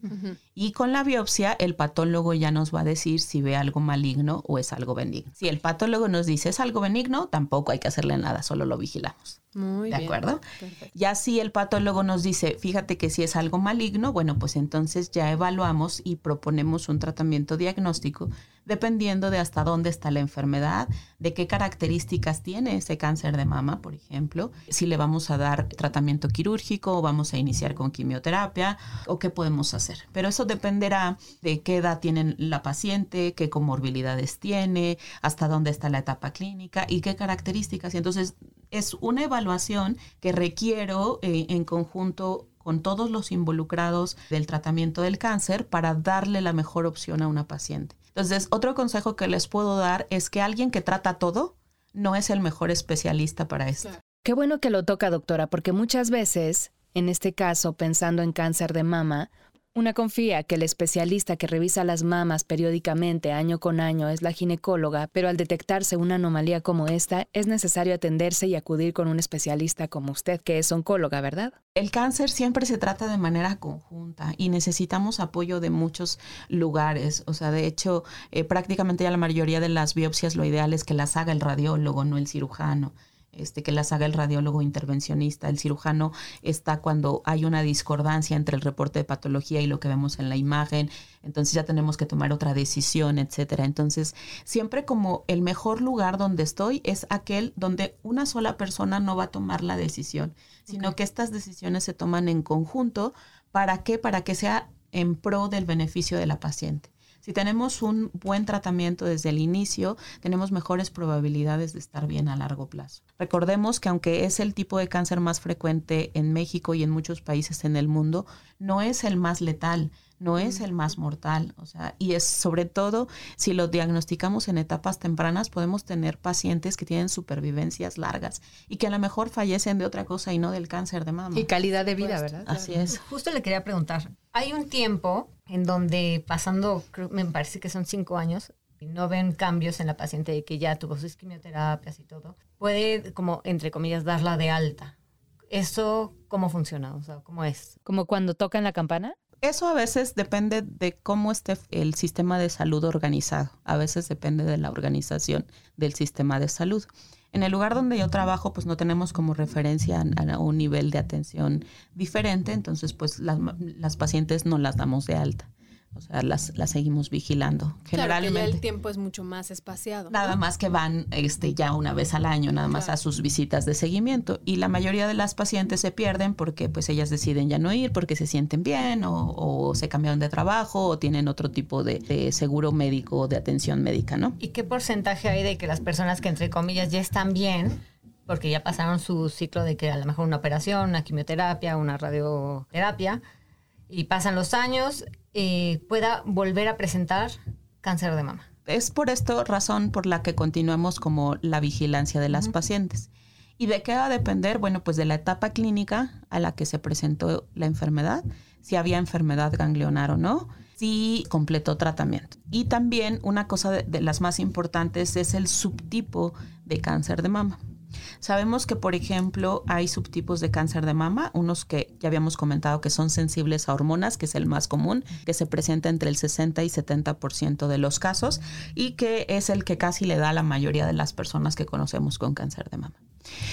Y con la biopsia el patólogo ya nos va a decir si ve algo maligno o es algo benigno. Si el patólogo nos dice es algo benigno, tampoco hay que hacerle nada, solo lo vigilamos. Muy ¿De acuerdo? Ya si el patólogo nos dice, fíjate que si es algo maligno, bueno, pues entonces ya evaluamos y proponemos un tratamiento diagnóstico dependiendo de hasta dónde está la enfermedad, de qué características tiene ese cáncer de mama, por ejemplo, si le vamos a dar tratamiento quirúrgico o vamos a iniciar con quimioterapia o qué podemos hacer. Pero eso dependerá de qué edad tiene la paciente, qué comorbilidades tiene, hasta dónde está la etapa clínica y qué características. Y entonces es una evaluación que requiero eh, en conjunto con todos los involucrados del tratamiento del cáncer para darle la mejor opción a una paciente. Entonces, otro consejo que les puedo dar es que alguien que trata todo no es el mejor especialista para esto. Qué bueno que lo toca, doctora, porque muchas veces, en este caso, pensando en cáncer de mama, una confía que el especialista que revisa las mamas periódicamente año con año es la ginecóloga, pero al detectarse una anomalía como esta, es necesario atenderse y acudir con un especialista como usted, que es oncóloga, ¿verdad? El cáncer siempre se trata de manera conjunta y necesitamos apoyo de muchos lugares. O sea, de hecho, eh, prácticamente ya la mayoría de las biopsias lo ideal es que las haga el radiólogo, no el cirujano este, que las haga el radiólogo intervencionista. El cirujano está cuando hay una discordancia entre el reporte de patología y lo que vemos en la imagen. Entonces ya tenemos que tomar otra decisión, etcétera. Entonces, siempre como el mejor lugar donde estoy es aquel donde una sola persona no va a tomar la decisión, sino que estas decisiones se toman en conjunto. ¿Para qué? Para que sea en pro del beneficio de la paciente. Si tenemos un buen tratamiento desde el inicio, tenemos mejores probabilidades de estar bien a largo plazo. Recordemos que aunque es el tipo de cáncer más frecuente en México y en muchos países en el mundo, no es el más letal no es el más mortal, o sea, y es sobre todo si lo diagnosticamos en etapas tempranas, podemos tener pacientes que tienen supervivencias largas y que a lo mejor fallecen de otra cosa y no del cáncer de mama. Y calidad de vida, ¿verdad? Así es. Justo le quería preguntar, hay un tiempo en donde pasando, me parece que son cinco años, y no ven cambios en la paciente que ya tuvo sus quimioterapias y todo, puede como, entre comillas, darla de alta. ¿Eso cómo funciona? O sea, ¿cómo es? ¿Como cuando tocan la campana? Eso a veces depende de cómo esté el sistema de salud organizado. A veces depende de la organización del sistema de salud. En el lugar donde yo trabajo, pues no tenemos como referencia a, un nivel de atención diferente, entonces pues las, las pacientes no las damos de alta. O sea, las, las seguimos vigilando. Generalmente. Claro que ya el tiempo es mucho más espaciado. Nada más que van este, ya una vez al año, nada más a sus visitas de seguimiento. Y la mayoría de las pacientes se pierden porque pues ellas deciden ya no ir, porque se sienten bien, o, o se cambiaron de trabajo, o tienen otro tipo de, de, seguro médico o de atención médica, ¿no? ¿Y qué porcentaje hay de que las personas que entre comillas ya están bien? Porque ya pasaron su ciclo de que a lo mejor una operación, una quimioterapia, una radioterapia, y pasan los años eh, pueda volver a presentar cáncer de mama. Es por esto razón por la que continuamos como la vigilancia de las pacientes. ¿Y de qué va a depender? Bueno, pues de la etapa clínica a la que se presentó la enfermedad, si había enfermedad ganglionar o no, si completó tratamiento. Y también una cosa de las más importantes es el subtipo de cáncer de mama. Sabemos que, por ejemplo, hay subtipos de cáncer de mama, unos que ya habíamos comentado que son sensibles a hormonas, que es el más común, que se presenta entre el 60 y 70% de los casos y que es el que casi le da a la mayoría de las personas que conocemos con cáncer de mama.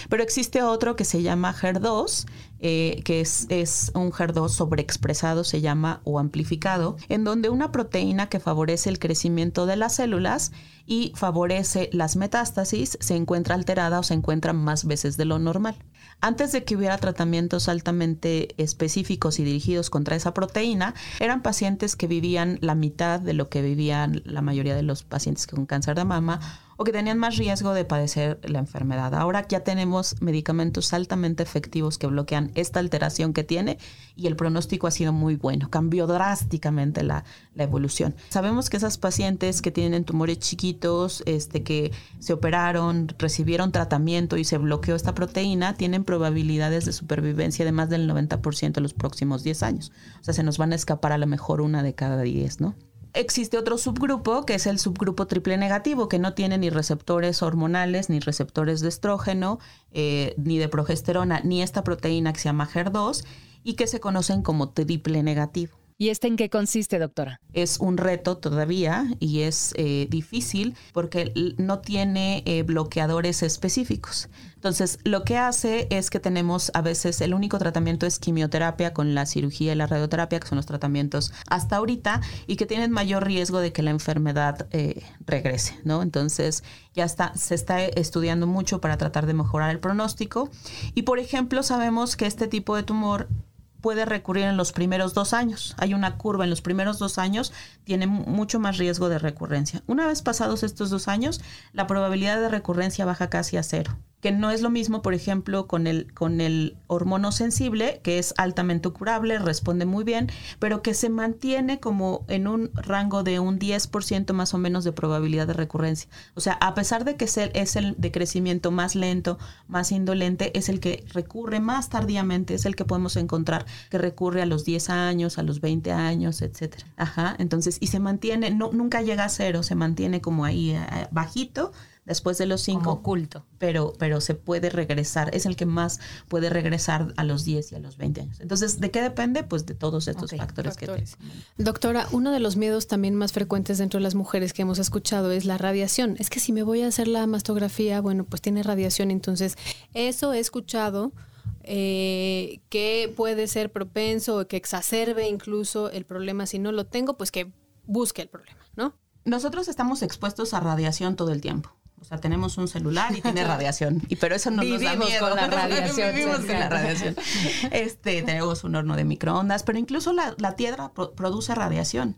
Pero existe otro que se llama HER2, eh, que es, es un HER2 sobreexpresado, se llama, o amplificado, en donde una proteína que favorece el crecimiento de las células y favorece las metástasis se encuentra alterada o se encuentra más veces de lo normal. Antes de que hubiera tratamientos altamente específicos y dirigidos contra esa proteína, eran pacientes que vivían la mitad de lo que vivían la mayoría de los pacientes con cáncer de mama o que tenían más riesgo de padecer la enfermedad. Ahora ya tenemos medicamentos altamente efectivos que bloquean esta alteración que tiene y el pronóstico ha sido muy bueno. Cambió drásticamente la, evolución. Sabemos que esas pacientes que tienen tumores chiquitos, este, que se operaron, recibieron tratamiento y se bloqueó esta proteína, tienen probabilidades de supervivencia de más del 90% en los próximos 10 años. O sea, se nos van a escapar a lo mejor una de cada 10, ¿no? Existe otro subgrupo que es el subgrupo triple negativo, que no tiene ni receptores hormonales, ni receptores de estrógeno, eh, ni de progesterona, ni esta proteína que se llama HER2 y que se conocen como triple negativo. ¿Y este en qué consiste, doctora? Es un reto todavía y es eh, difícil porque no tiene eh, bloqueadores específicos. Entonces, lo que hace es que tenemos a veces el único tratamiento es quimioterapia con la cirugía y la radioterapia, que son los tratamientos hasta ahorita, y que tienen mayor riesgo de que la enfermedad eh, regrese, ¿no? Entonces, ya está, se está estudiando mucho para tratar de mejorar el pronóstico. Y, por ejemplo, sabemos que este tipo de tumor puede recurrir en los primeros dos años. Hay una curva en los primeros dos años, tiene mucho más riesgo de recurrencia. Una vez pasados estos dos años, la probabilidad de recurrencia baja casi a cero que no es lo mismo, por ejemplo, con el, con el hormono sensible, que es altamente curable, responde muy bien, pero que se mantiene como en un rango de un 10% más o menos de probabilidad de recurrencia. O sea, a pesar de que es el, es el de crecimiento más lento, más indolente, es el que recurre más tardíamente, es el que podemos encontrar que recurre a los 10 años, a los 20 años, etcétera. Ajá, entonces, y se mantiene, no, nunca llega a cero, se mantiene como ahí eh, bajito después de los cinco. oculto. Pero, pero se puede regresar, es el que más puede regresar a los 10 y a los 20 años. Entonces, ¿de qué depende? Pues de todos estos factores, que tenemos. Doctora, uno de los miedos también más frecuentes dentro de las mujeres que hemos escuchado es la radiación. Es que si me voy a hacer la mastografía, bueno, pues tiene radiación, entonces eso he escuchado. Eh, que puede ser propenso o que exacerbe incluso el problema si no lo tengo, pues que busque el problema, ¿no? Nosotros estamos expuestos a radiación todo el tiempo. O sea, tenemos un celular y tiene radiación. Y pero eso no nos da miedo. con la radiación. Vivimos con la radiación. Este, tenemos un horno de microondas, pero incluso la, tierra produce radiación.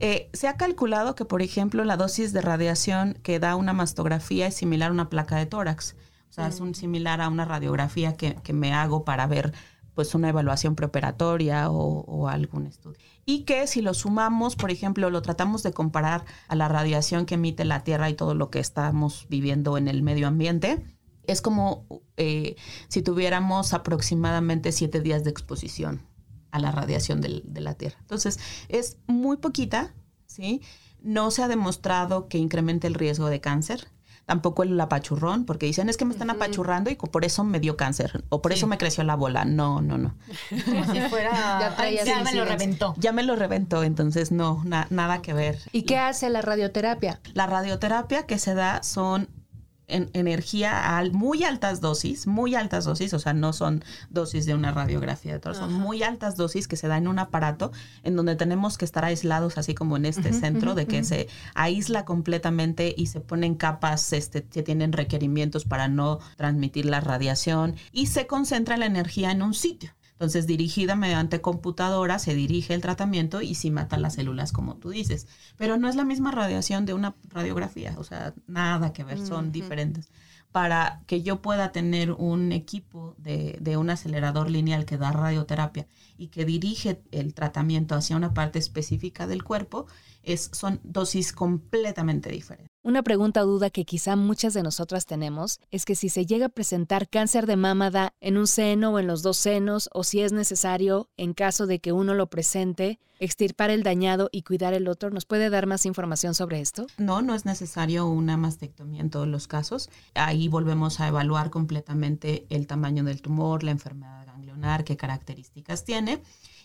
Eh, se ha calculado que, por ejemplo, la dosis de radiación que da una mastografía es similar a una placa de tórax. O sea, es un, similar a una radiografía que, que me hago para ver pues una evaluación preoperatoria o, algún estudio. Y que si lo sumamos, por ejemplo, lo tratamos de comparar a la radiación que emite la Tierra y todo lo que estamos viviendo en el medio ambiente, es como eh, si tuviéramos aproximadamente siete días de exposición a la radiación de la Tierra. Entonces, es muy poquita, ¿sí? No se ha demostrado que incremente el riesgo de cáncer tampoco el apachurrón, porque dicen es que me están apachurrando y por eso me dio cáncer o por eso me creció la bola. No, no, no. si fuera, ya, me lo reventó. Ya me lo reventó, entonces no, nada que ver. ¿Y qué hace la radioterapia? La radioterapia que se da son en energía a muy altas dosis, muy altas dosis, o sea, no son dosis de una radiografía, de son muy altas dosis que se da en un aparato en donde tenemos que estar aislados, así como en este centro, de que se aísla completamente y se ponen capas este, que tienen requerimientos para no transmitir la radiación y se concentra la energía en un sitio. Entonces, dirigida mediante computadora, se dirige el tratamiento y sí mata las células, como tú dices. Pero no es la misma radiación de una radiografía, o sea, nada que ver, son diferentes. Para que yo pueda tener un equipo de, de, un acelerador lineal que da radioterapia y que dirige el tratamiento hacia una parte específica del cuerpo, es, son dosis completamente diferentes. Una pregunta o duda que quizá muchas de nosotras tenemos es que si se llega a presentar cáncer de mama en un seno o en los dos senos o si es necesario, en caso de que uno lo presente, extirpar el dañado y cuidar el otro. ¿Nos puede dar más información sobre esto? No, no es necesario una mastectomía en todos los casos. Ahí volvemos a evaluar completamente el tamaño del tumor, la enfermedad funcionar, qué características tiene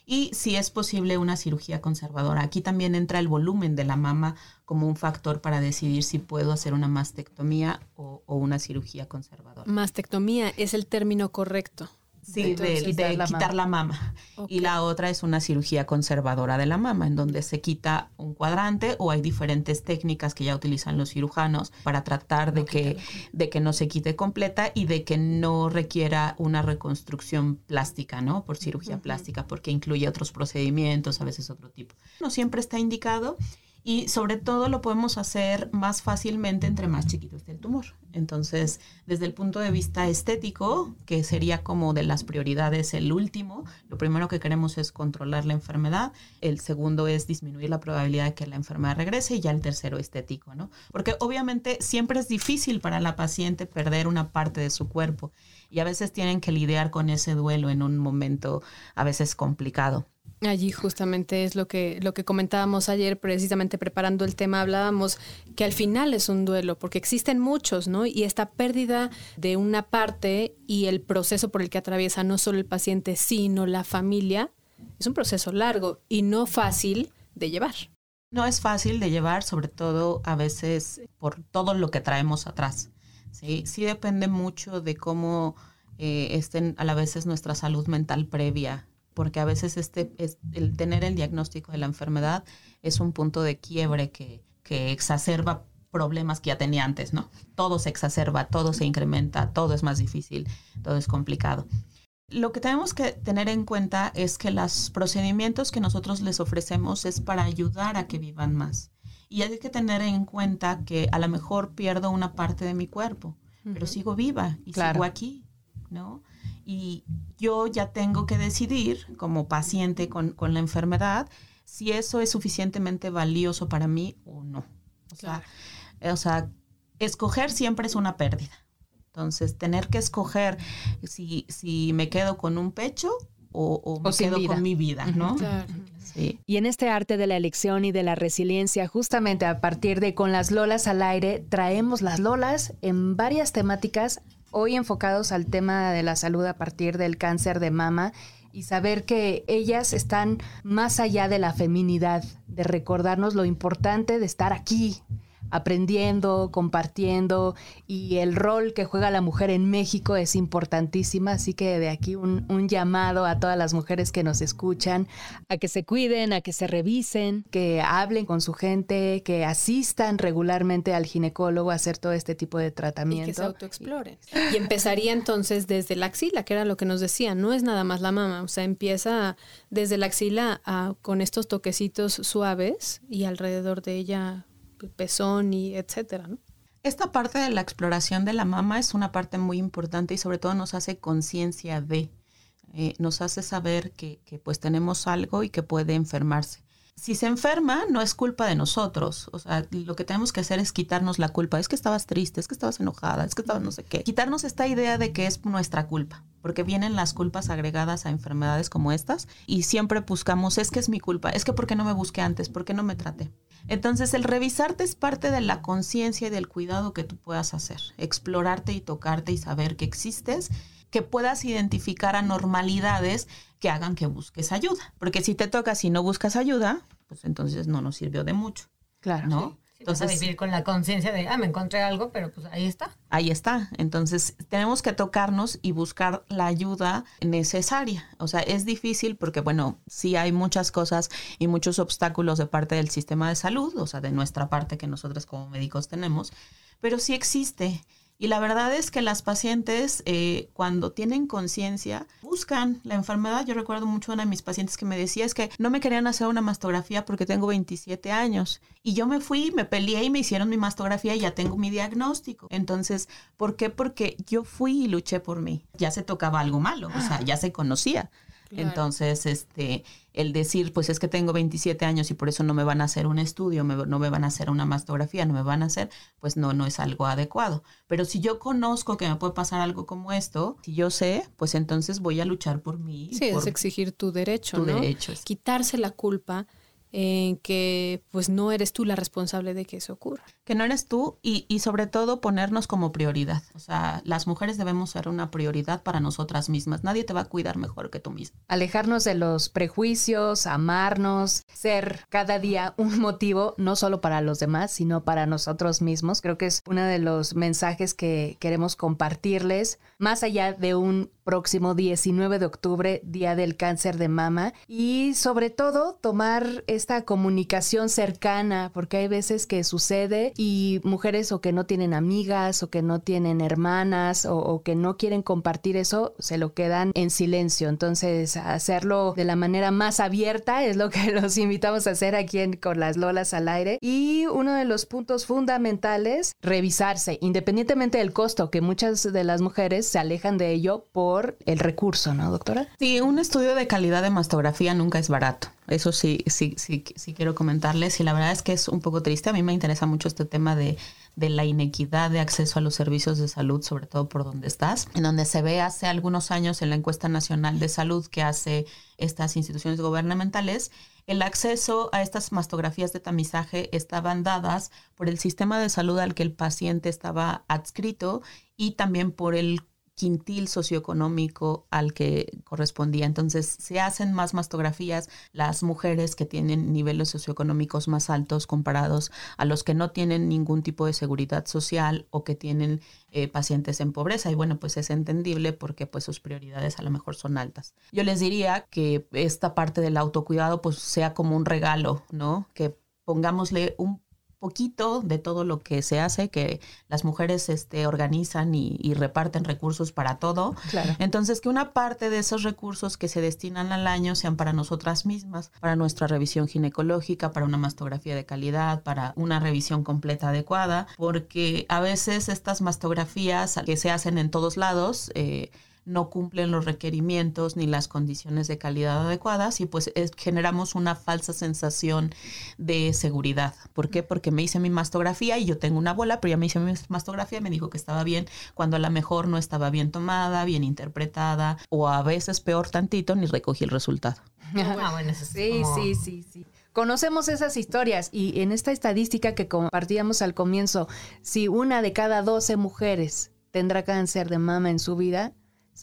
y si es posible una cirugía conservadora. Aquí también entra el volumen de la mama como un factor para decidir si puedo hacer una mastectomía o, o una cirugía conservadora. Mastectomía es el término correcto. Sí, de, quitar la mama. Y la otra es una cirugía conservadora de la mama, en donde se quita un cuadrante o hay diferentes técnicas que ya utilizan los cirujanos para tratar de, que, de que no se quite completa y de que no requiera una reconstrucción plástica, ¿no? Por cirugía plástica, porque incluye otros procedimientos, a veces otro tipo. No siempre está indicado y sobre todo lo podemos hacer más fácilmente entre más chiquito esté el tumor. Entonces, desde el punto de vista estético, que sería como de las prioridades el último, lo primero que queremos es controlar la enfermedad, el segundo es disminuir la probabilidad de que la enfermedad regrese y ya el tercero estético, ¿no? Porque obviamente siempre es difícil para la paciente perder una parte de su cuerpo y a veces tienen que lidiar con ese duelo en un momento a veces complicado. Allí justamente es lo que, lo que comentábamos ayer, precisamente preparando el tema, hablábamos que al final es un duelo, porque existen muchos, ¿no? Y esta pérdida de una parte y el proceso por el que atraviesa no solo el paciente, sino la familia, es un proceso largo y no fácil de llevar. No es fácil de llevar, sobre todo a veces por todo lo que traemos atrás. Sí, sí depende mucho de cómo eh, estén a la vez nuestra salud mental previa porque a veces este, es, el tener el diagnóstico de la enfermedad es un punto de quiebre que, que exacerba problemas que ya tenía antes, ¿no? Todo se exacerba, todo se incrementa, todo es más difícil, todo es complicado. Lo que tenemos que tener en cuenta es que los procedimientos que nosotros les ofrecemos es para ayudar a que vivan más. Y hay que tener en cuenta que a lo mejor pierdo una parte de mi cuerpo, pero sigo viva y sigo aquí, ¿no? y yo ya tengo que decidir como paciente con, la enfermedad si eso es suficientemente valioso para mí o no. O, sea, o sea, escoger siempre es una pérdida. Entonces, tener que escoger si, si me quedo con un pecho o, me quedo con mi vida, ¿no? Sí. Y en este arte de la elección y de la resiliencia, justamente a partir de Con las Lolas al aire, traemos las Lolas en varias temáticas hoy enfocados al tema de la salud a partir del cáncer de mama y saber que ellas están más allá de la feminidad, de recordarnos lo importante de estar aquí, aprendiendo, compartiendo y el rol que juega la mujer en México es importantísima, así que de aquí un, llamado a todas las mujeres que nos escuchan a que se cuiden, a que se revisen, que hablen con su gente, que asistan regularmente al ginecólogo a hacer todo este tipo de tratamiento. Y que se autoexploren. Y empezaría entonces desde la axila, que era lo que nos decían, no es nada más la mama, o sea, empieza desde la axila con estos toquecitos suaves y alrededor de ella pezón y etcétera. Esta parte de la exploración de la mama es una parte muy importante y sobre todo nos hace conciencia de, eh, nos hace saber que, que, pues tenemos algo y que puede enfermarse. Si se enferma, no es culpa de nosotros. O sea, lo que tenemos que hacer es quitarnos la culpa. Es que estabas triste, es que estabas enojada, es que estabas no sé qué. Quitarnos esta idea de que es nuestra culpa, porque vienen las culpas agregadas a enfermedades como estas y siempre buscamos, es que es mi culpa, es que ¿por qué no me busqué antes? ¿Por qué no me traté? Entonces, el revisarte es parte de la conciencia y del cuidado que tú puedas hacer. Explorarte y tocarte y saber que existes, que puedas identificar anormalidades que hagan que busques ayuda. Porque si te tocas y no buscas ayuda, pues entonces no nos sirvió de mucho. Claro. ¿No? Entonces, vivir con la conciencia de, ah, me encontré algo, pero pues ahí está. Ahí está. Entonces, tenemos que tocarnos y buscar la ayuda necesaria. O sea, es difícil porque, bueno, sí hay muchas cosas y muchos obstáculos de parte del sistema de salud, o sea, de nuestra parte que nosotros como médicos tenemos, pero sí existe. Y la verdad es que las pacientes, eh, cuando tienen conciencia, buscan la enfermedad. Yo recuerdo mucho una de mis pacientes que me decía es que no me querían hacer una mastografía porque tengo 27 años. Y yo me fui, me peleé y me hicieron mi mastografía y ya tengo mi diagnóstico. Entonces, ¿por qué? Porque yo fui y luché por mí. Ya se tocaba algo malo, o sea, ya se conocía. Entonces, este, el decir, pues es que tengo 27 años y por eso no me van a hacer un estudio, no me van a hacer una mastografía, no me van a hacer, pues no, no es algo adecuado. Pero si yo conozco que me puede pasar algo como esto, si yo sé, pues entonces voy a luchar por mí. Sí, es exigir tu derecho, tu derecho. Quitarse la culpa en que pues no eres tú la responsable de que eso ocurra. Que no eres tú y, y sobre todo ponernos como prioridad. O sea, las mujeres debemos ser una prioridad para nosotras mismas. Nadie te va a cuidar mejor que tú misma. Alejarnos de los prejuicios, amarnos, ser cada día un motivo no solo para los demás, sino para nosotros mismos. Creo que es uno de los mensajes que queremos compartirles, más allá de un próximo 19 de octubre, Día del Cáncer de Mama, y sobre todo tomar esta comunicación cercana, porque hay veces que sucede y mujeres o que no tienen amigas o que no tienen hermanas o, o que no quieren compartir eso, se lo quedan en silencio. Entonces, hacerlo de la manera más abierta es lo que los invitamos a hacer aquí en, con las Lolas al aire. Y uno de los puntos fundamentales, revisarse, independientemente del costo, que muchas de las mujeres se alejan de ello por el recurso, ¿no, doctora? Sí, un estudio de calidad de mastografía nunca es barato. Eso sí, sí, sí, sí quiero comentarles. Y la verdad es que es un poco triste. A mí me interesa mucho este tema de, de la inequidad de acceso a los servicios de salud, sobre todo por donde estás, en donde se ve hace algunos años en la encuesta nacional de salud que hace estas instituciones gubernamentales, el acceso a estas mastografías de tamizaje estaban dadas por el sistema de salud al que el paciente estaba adscrito y también por el quintil socioeconómico al que correspondía. Entonces, se hacen más mastografías las mujeres que tienen niveles socioeconómicos más altos comparados a los que no tienen ningún tipo de seguridad social o que tienen eh, pacientes en pobreza. Y bueno, pues es entendible porque pues sus prioridades a lo mejor son altas. Yo les diría que esta parte del autocuidado pues sea como un regalo, ¿no? Que pongámosle un poquito de todo lo que se hace, que las mujeres este, organizan y, y reparten recursos para todo. Claro. Entonces, que una parte de esos recursos que se destinan al año sean para nosotras mismas, para nuestra revisión ginecológica, para una mastografía de calidad, para una revisión completa adecuada, porque a veces estas mastografías que se hacen en todos lados, eh, no cumplen los requerimientos ni las condiciones de calidad adecuadas y pues es, generamos una falsa sensación de seguridad. ¿Por qué? Porque me hice mi mastografía y yo tengo una bola, pero ya me hice mi mastografía y me dijo que estaba bien, cuando a lo mejor no estaba bien tomada, bien interpretada o a veces peor tantito, ni recogí el resultado. Ah, bueno, eso es Sí, como- sí, sí, sí. Conocemos esas historias y en esta estadística que compartíamos al comienzo, si una de cada 12 mujeres tendrá cáncer de mama en su vida,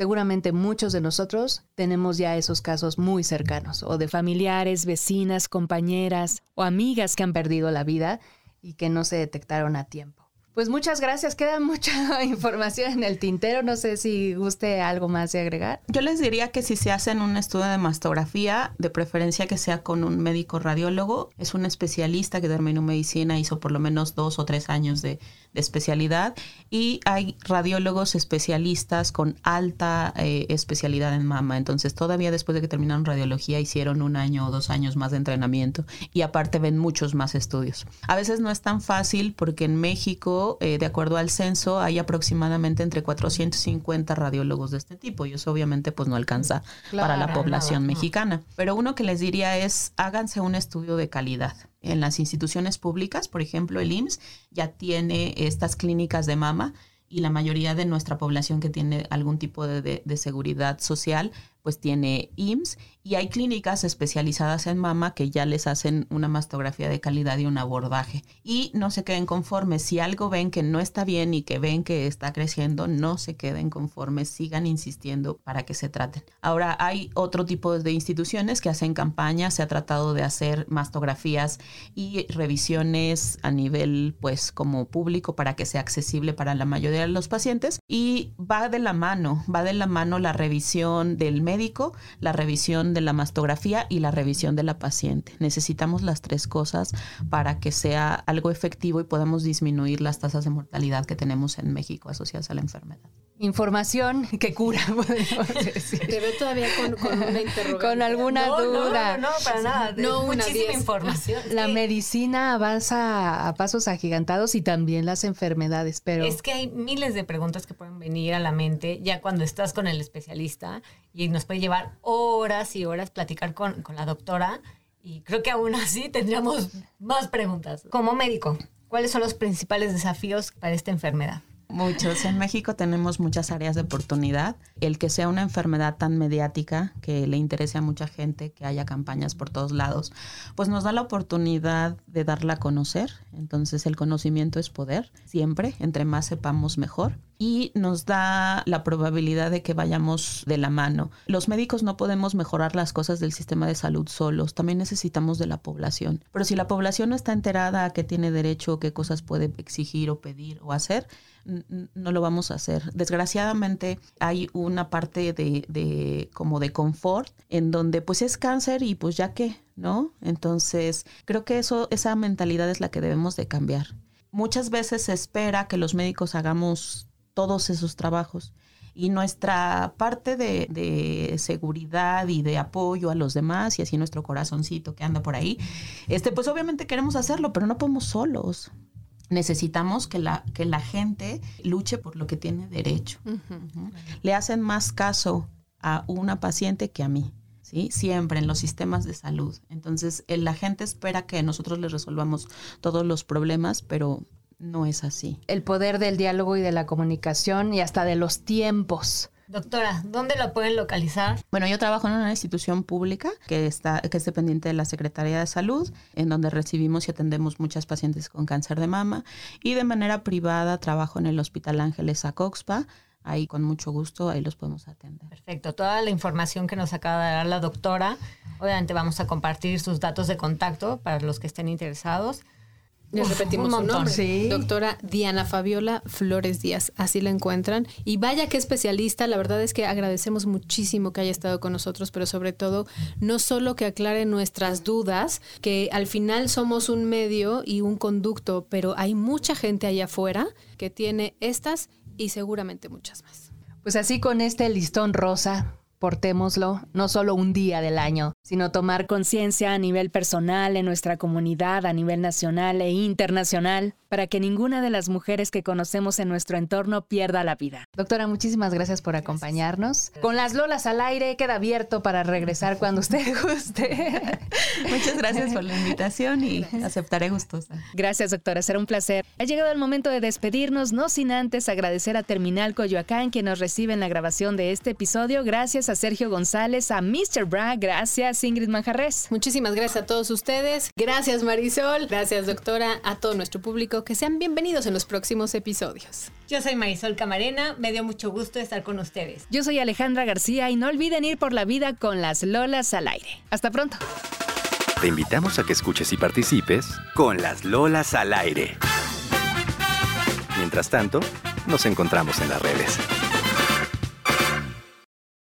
seguramente muchos de nosotros tenemos ya esos casos muy cercanos, o de familiares, vecinas, compañeras o amigas que han perdido la vida y que no se detectaron a tiempo. Pues muchas gracias, queda mucha información en el tintero, no sé si guste algo más de agregar. Yo les diría que si se hacen un estudio de mastografía, de preferencia que sea con un médico radiólogo, es un especialista que terminó medicina, hizo por lo menos dos o tres años de, de especialidad y hay radiólogos especialistas con alta eh, especialidad en mama. Entonces todavía después de que terminaron radiología hicieron un año o dos años más de entrenamiento y aparte ven muchos más estudios. A veces no es tan fácil porque en México, eh, de acuerdo al censo, hay aproximadamente entre 450 radiólogos de este tipo y eso obviamente pues no alcanza para la población nada. mexicana. Pero uno que les diría es háganse un estudio de calidad. En las instituciones públicas, por ejemplo, el IMSS ya tiene estas clínicas de mama y la mayoría de nuestra población que tiene algún tipo de, de- de seguridad social, pues tiene IMSS y hay clínicas especializadas en mama que ya les hacen una mastografía de calidad y un abordaje. Y no se queden conformes. Si algo ven que no está bien y que ven que está creciendo, no se queden conformes, sigan insistiendo para que se traten. Ahora hay otro tipo de instituciones que hacen campañas, se ha tratado de hacer mastografías y revisiones a nivel pues como público para que sea accesible para la mayoría de los pacientes y va de la mano, va de la mano la revisión del médico, la revisión de la mastografía y la revisión de la paciente. Necesitamos las tres cosas para que sea algo efectivo y podamos disminuir las tasas de mortalidad que tenemos en México asociadas a la enfermedad. Información que cura, podemos decir. Te veo todavía con, con una interrogante. Con alguna No, duda. No, no, para nada. No, una Muchísima diez. información. La Sí. medicina avanza a pasos agigantados y también las enfermedades, pero Es que hay miles de preguntas que pueden venir a la mente ya cuando estás con el especialista y nos puede llevar horas y horas platicar con, con la doctora y creo que aún así tendríamos más preguntas. Como médico, ¿cuáles son los principales desafíos para esta enfermedad? Muchos. En México tenemos muchas áreas de oportunidad. El que sea una enfermedad tan mediática, que le interese a mucha gente, que haya campañas por todos lados, pues nos da la oportunidad de darla a conocer. Entonces el conocimiento es poder, siempre. Entre más sepamos, mejor y nos da la probabilidad de que vayamos de la mano. Los médicos no podemos mejorar las cosas del sistema de salud solos, también necesitamos de la población. Pero si la población no está enterada a qué tiene derecho, qué cosas puede exigir o pedir o hacer, no lo vamos a hacer. Desgraciadamente hay una parte de, de, como de confort en donde pues es cáncer y pues ya qué, ¿no? Entonces creo que eso, esa mentalidad es la que debemos de cambiar. Muchas veces se espera que los médicos hagamos todos esos trabajos. Y nuestra parte de, seguridad y de apoyo a los demás, y así nuestro corazoncito que anda por ahí, este, pues obviamente queremos hacerlo, pero no podemos solos. Necesitamos que la, que la gente luche por lo que tiene derecho. Le hacen más caso a una paciente que a mí. ¿sí? Siempre en los sistemas de salud. Entonces, la gente espera que nosotros les resolvamos todos los problemas, pero no es así. El poder del diálogo y de la comunicación y hasta de los tiempos. Doctora, ¿dónde lo pueden localizar? Bueno, yo trabajo en una institución pública que está que es dependiente de la Secretaría de Salud, en donde recibimos y atendemos muchas pacientes con cáncer de mama y de manera privada trabajo en el Hospital Ángeles Acoxpa. Ahí con mucho gusto, ahí los podemos atender. Perfecto. Toda la información que nos acaba de dar la doctora, obviamente vamos a compartir sus datos de contacto para los que estén interesados. Les repetimos su nombre. Doctora Diana Fabiola Flores Díaz. Así la encuentran. Y vaya que especialista. La verdad es que agradecemos muchísimo que haya estado con nosotros, pero sobre todo, no solo que aclare nuestras dudas, que al final somos un medio y un conducto, pero hay mucha gente allá afuera que tiene estas y seguramente muchas más. Pues así con este listón rosa Portémoslo no solo un día del año, sino tomar conciencia a nivel personal, en nuestra comunidad, a nivel nacional e internacional, para que ninguna de las mujeres que conocemos en nuestro entorno pierda la vida. Doctora, muchísimas gracias por acompañarnos. Con las lolas al aire queda abierto para regresar cuando usted guste. Muchas gracias por la invitación y aceptaré gustosa. Gracias, doctora. Será un placer. Ha llegado el momento de despedirnos, no sin antes agradecer a Terminal Coyoacán, quien nos recibe en la grabación de este episodio. Gracias a Sergio González, a Mr. Bra, gracias Ingrid Manjarres. Muchísimas gracias a todos ustedes. Gracias Marisol, gracias doctora, a todo nuestro público. Que sean bienvenidos en los próximos episodios. Yo soy Marisol Camarena, me dio mucho gusto estar con ustedes. Yo soy Alejandra García y no olviden ir por la vida con las Lolas al aire. Hasta pronto. Te invitamos a que escuches y participes con las Lolas al aire. Mientras tanto, nos encontramos en las redes.